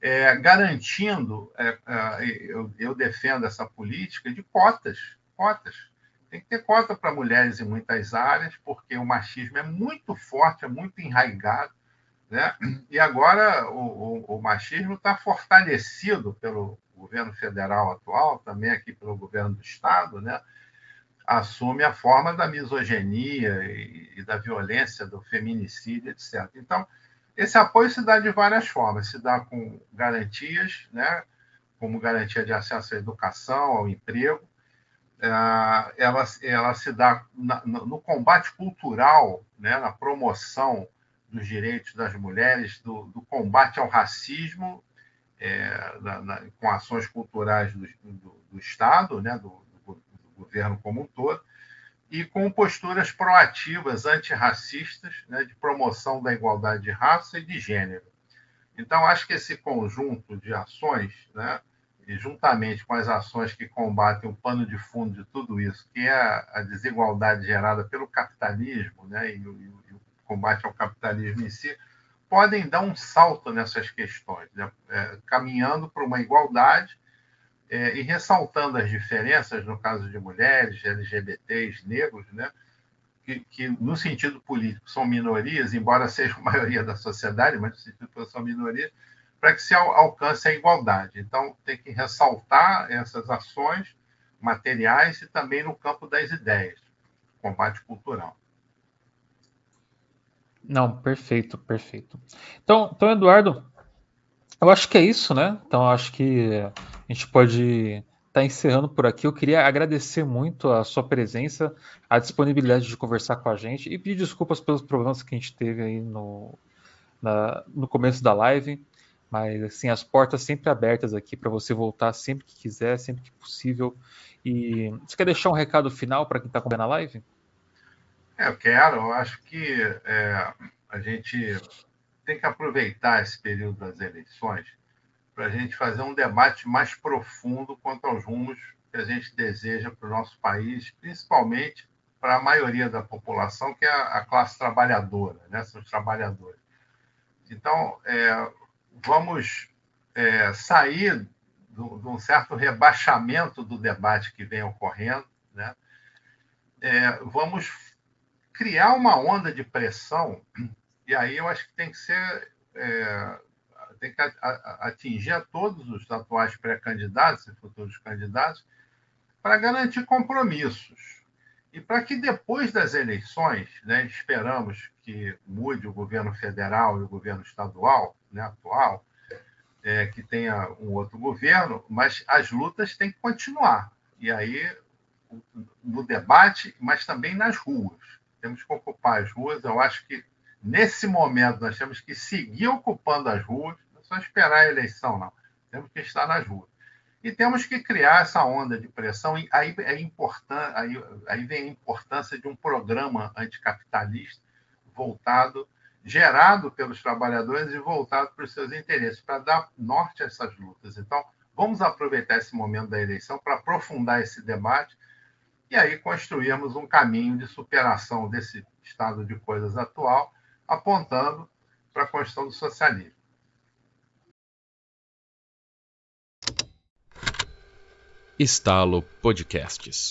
É, garantindo, é, é, eu, eu defendo essa política de cotas, cotas tem que ter cota para mulheres em muitas áreas, porque o machismo é muito forte, é muito enraigado. Né? E agora o, o, o machismo está fortalecido pelo governo federal atual, também aqui pelo governo do Estado, né? assume a forma da misoginia e, e da violência, do feminicídio, etc. Então, esse apoio se dá de várias formas, se dá com garantias, né? como garantia de acesso à educação, ao emprego, ah, ela, ela se dá no combate cultural, né, na promoção dos direitos das mulheres, do, do combate ao racismo, é, na, na, com ações culturais do, do, do Estado, né, do, governo como um todo, e com posturas proativas antirracistas né, de promoção da igualdade de raça e de gênero. Então, acho que esse conjunto de ações né, juntamente com as ações que combatem o pano de fundo de tudo isso, que é a desigualdade gerada pelo capitalismo, né, e, o, e o combate ao capitalismo em si, podem dar um salto nessas questões, né, é, caminhando para uma igualdade é, e ressaltando as diferenças, no caso de mulheres, LGBTs, negros, né, que, que, no sentido político são minorias, embora sejam maioria da sociedade, mas no sentido político são minorias, para que se alcance a igualdade. Então, tem que ressaltar essas ações materiais e também no campo das ideias, combate cultural. Não, perfeito, perfeito. Então, então, Eduardo, eu acho que é isso, né? Então, acho que a gente pode estar tá encerrando por aqui. Eu queria agradecer muito a sua presença, a disponibilidade de conversar com a gente e pedir desculpas pelos problemas que a gente teve aí no, na, no começo da live. Mas assim, as portas sempre abertas aqui para você voltar sempre que quiser, sempre que possível. E você quer deixar um recado final para quem está acompanhando a live? É, eu quero. Eu acho que é, a gente tem que aproveitar esse período das eleições para a gente fazer um debate mais profundo quanto aos rumos que a gente deseja para o nosso país, principalmente para a maioria da população, que é a classe trabalhadora, né? são os trabalhadores. Então, é, vamos é, sair de um certo rebaixamento do debate que vem ocorrendo, né? É, vamos criar uma onda de pressão, e aí eu acho que tem que ser. É, tem que atingir a todos os atuais pré-candidatos e futuros candidatos para garantir compromissos. E para que depois das eleições, né, esperamos que mude o governo federal e o governo estadual, né, atual, é, que tenha um outro governo, mas as lutas têm que continuar. E aí, no debate, mas também nas ruas. Temos que ocupar as ruas. Eu acho que, nesse momento, nós temos que seguir ocupando as ruas, não é só esperar a eleição, não. Temos que estar nas ruas. E temos que criar essa onda de pressão. E aí, é importante, aí, aí vem a importância de um programa anticapitalista voltado, gerado pelos trabalhadores e voltado para os seus interesses, para dar norte a essas lutas. Então, vamos aproveitar esse momento da eleição para aprofundar esse debate e aí construirmos um caminho de superação desse estado de coisas atual, apontando para a construção do socialismo. Estalo Podcasts.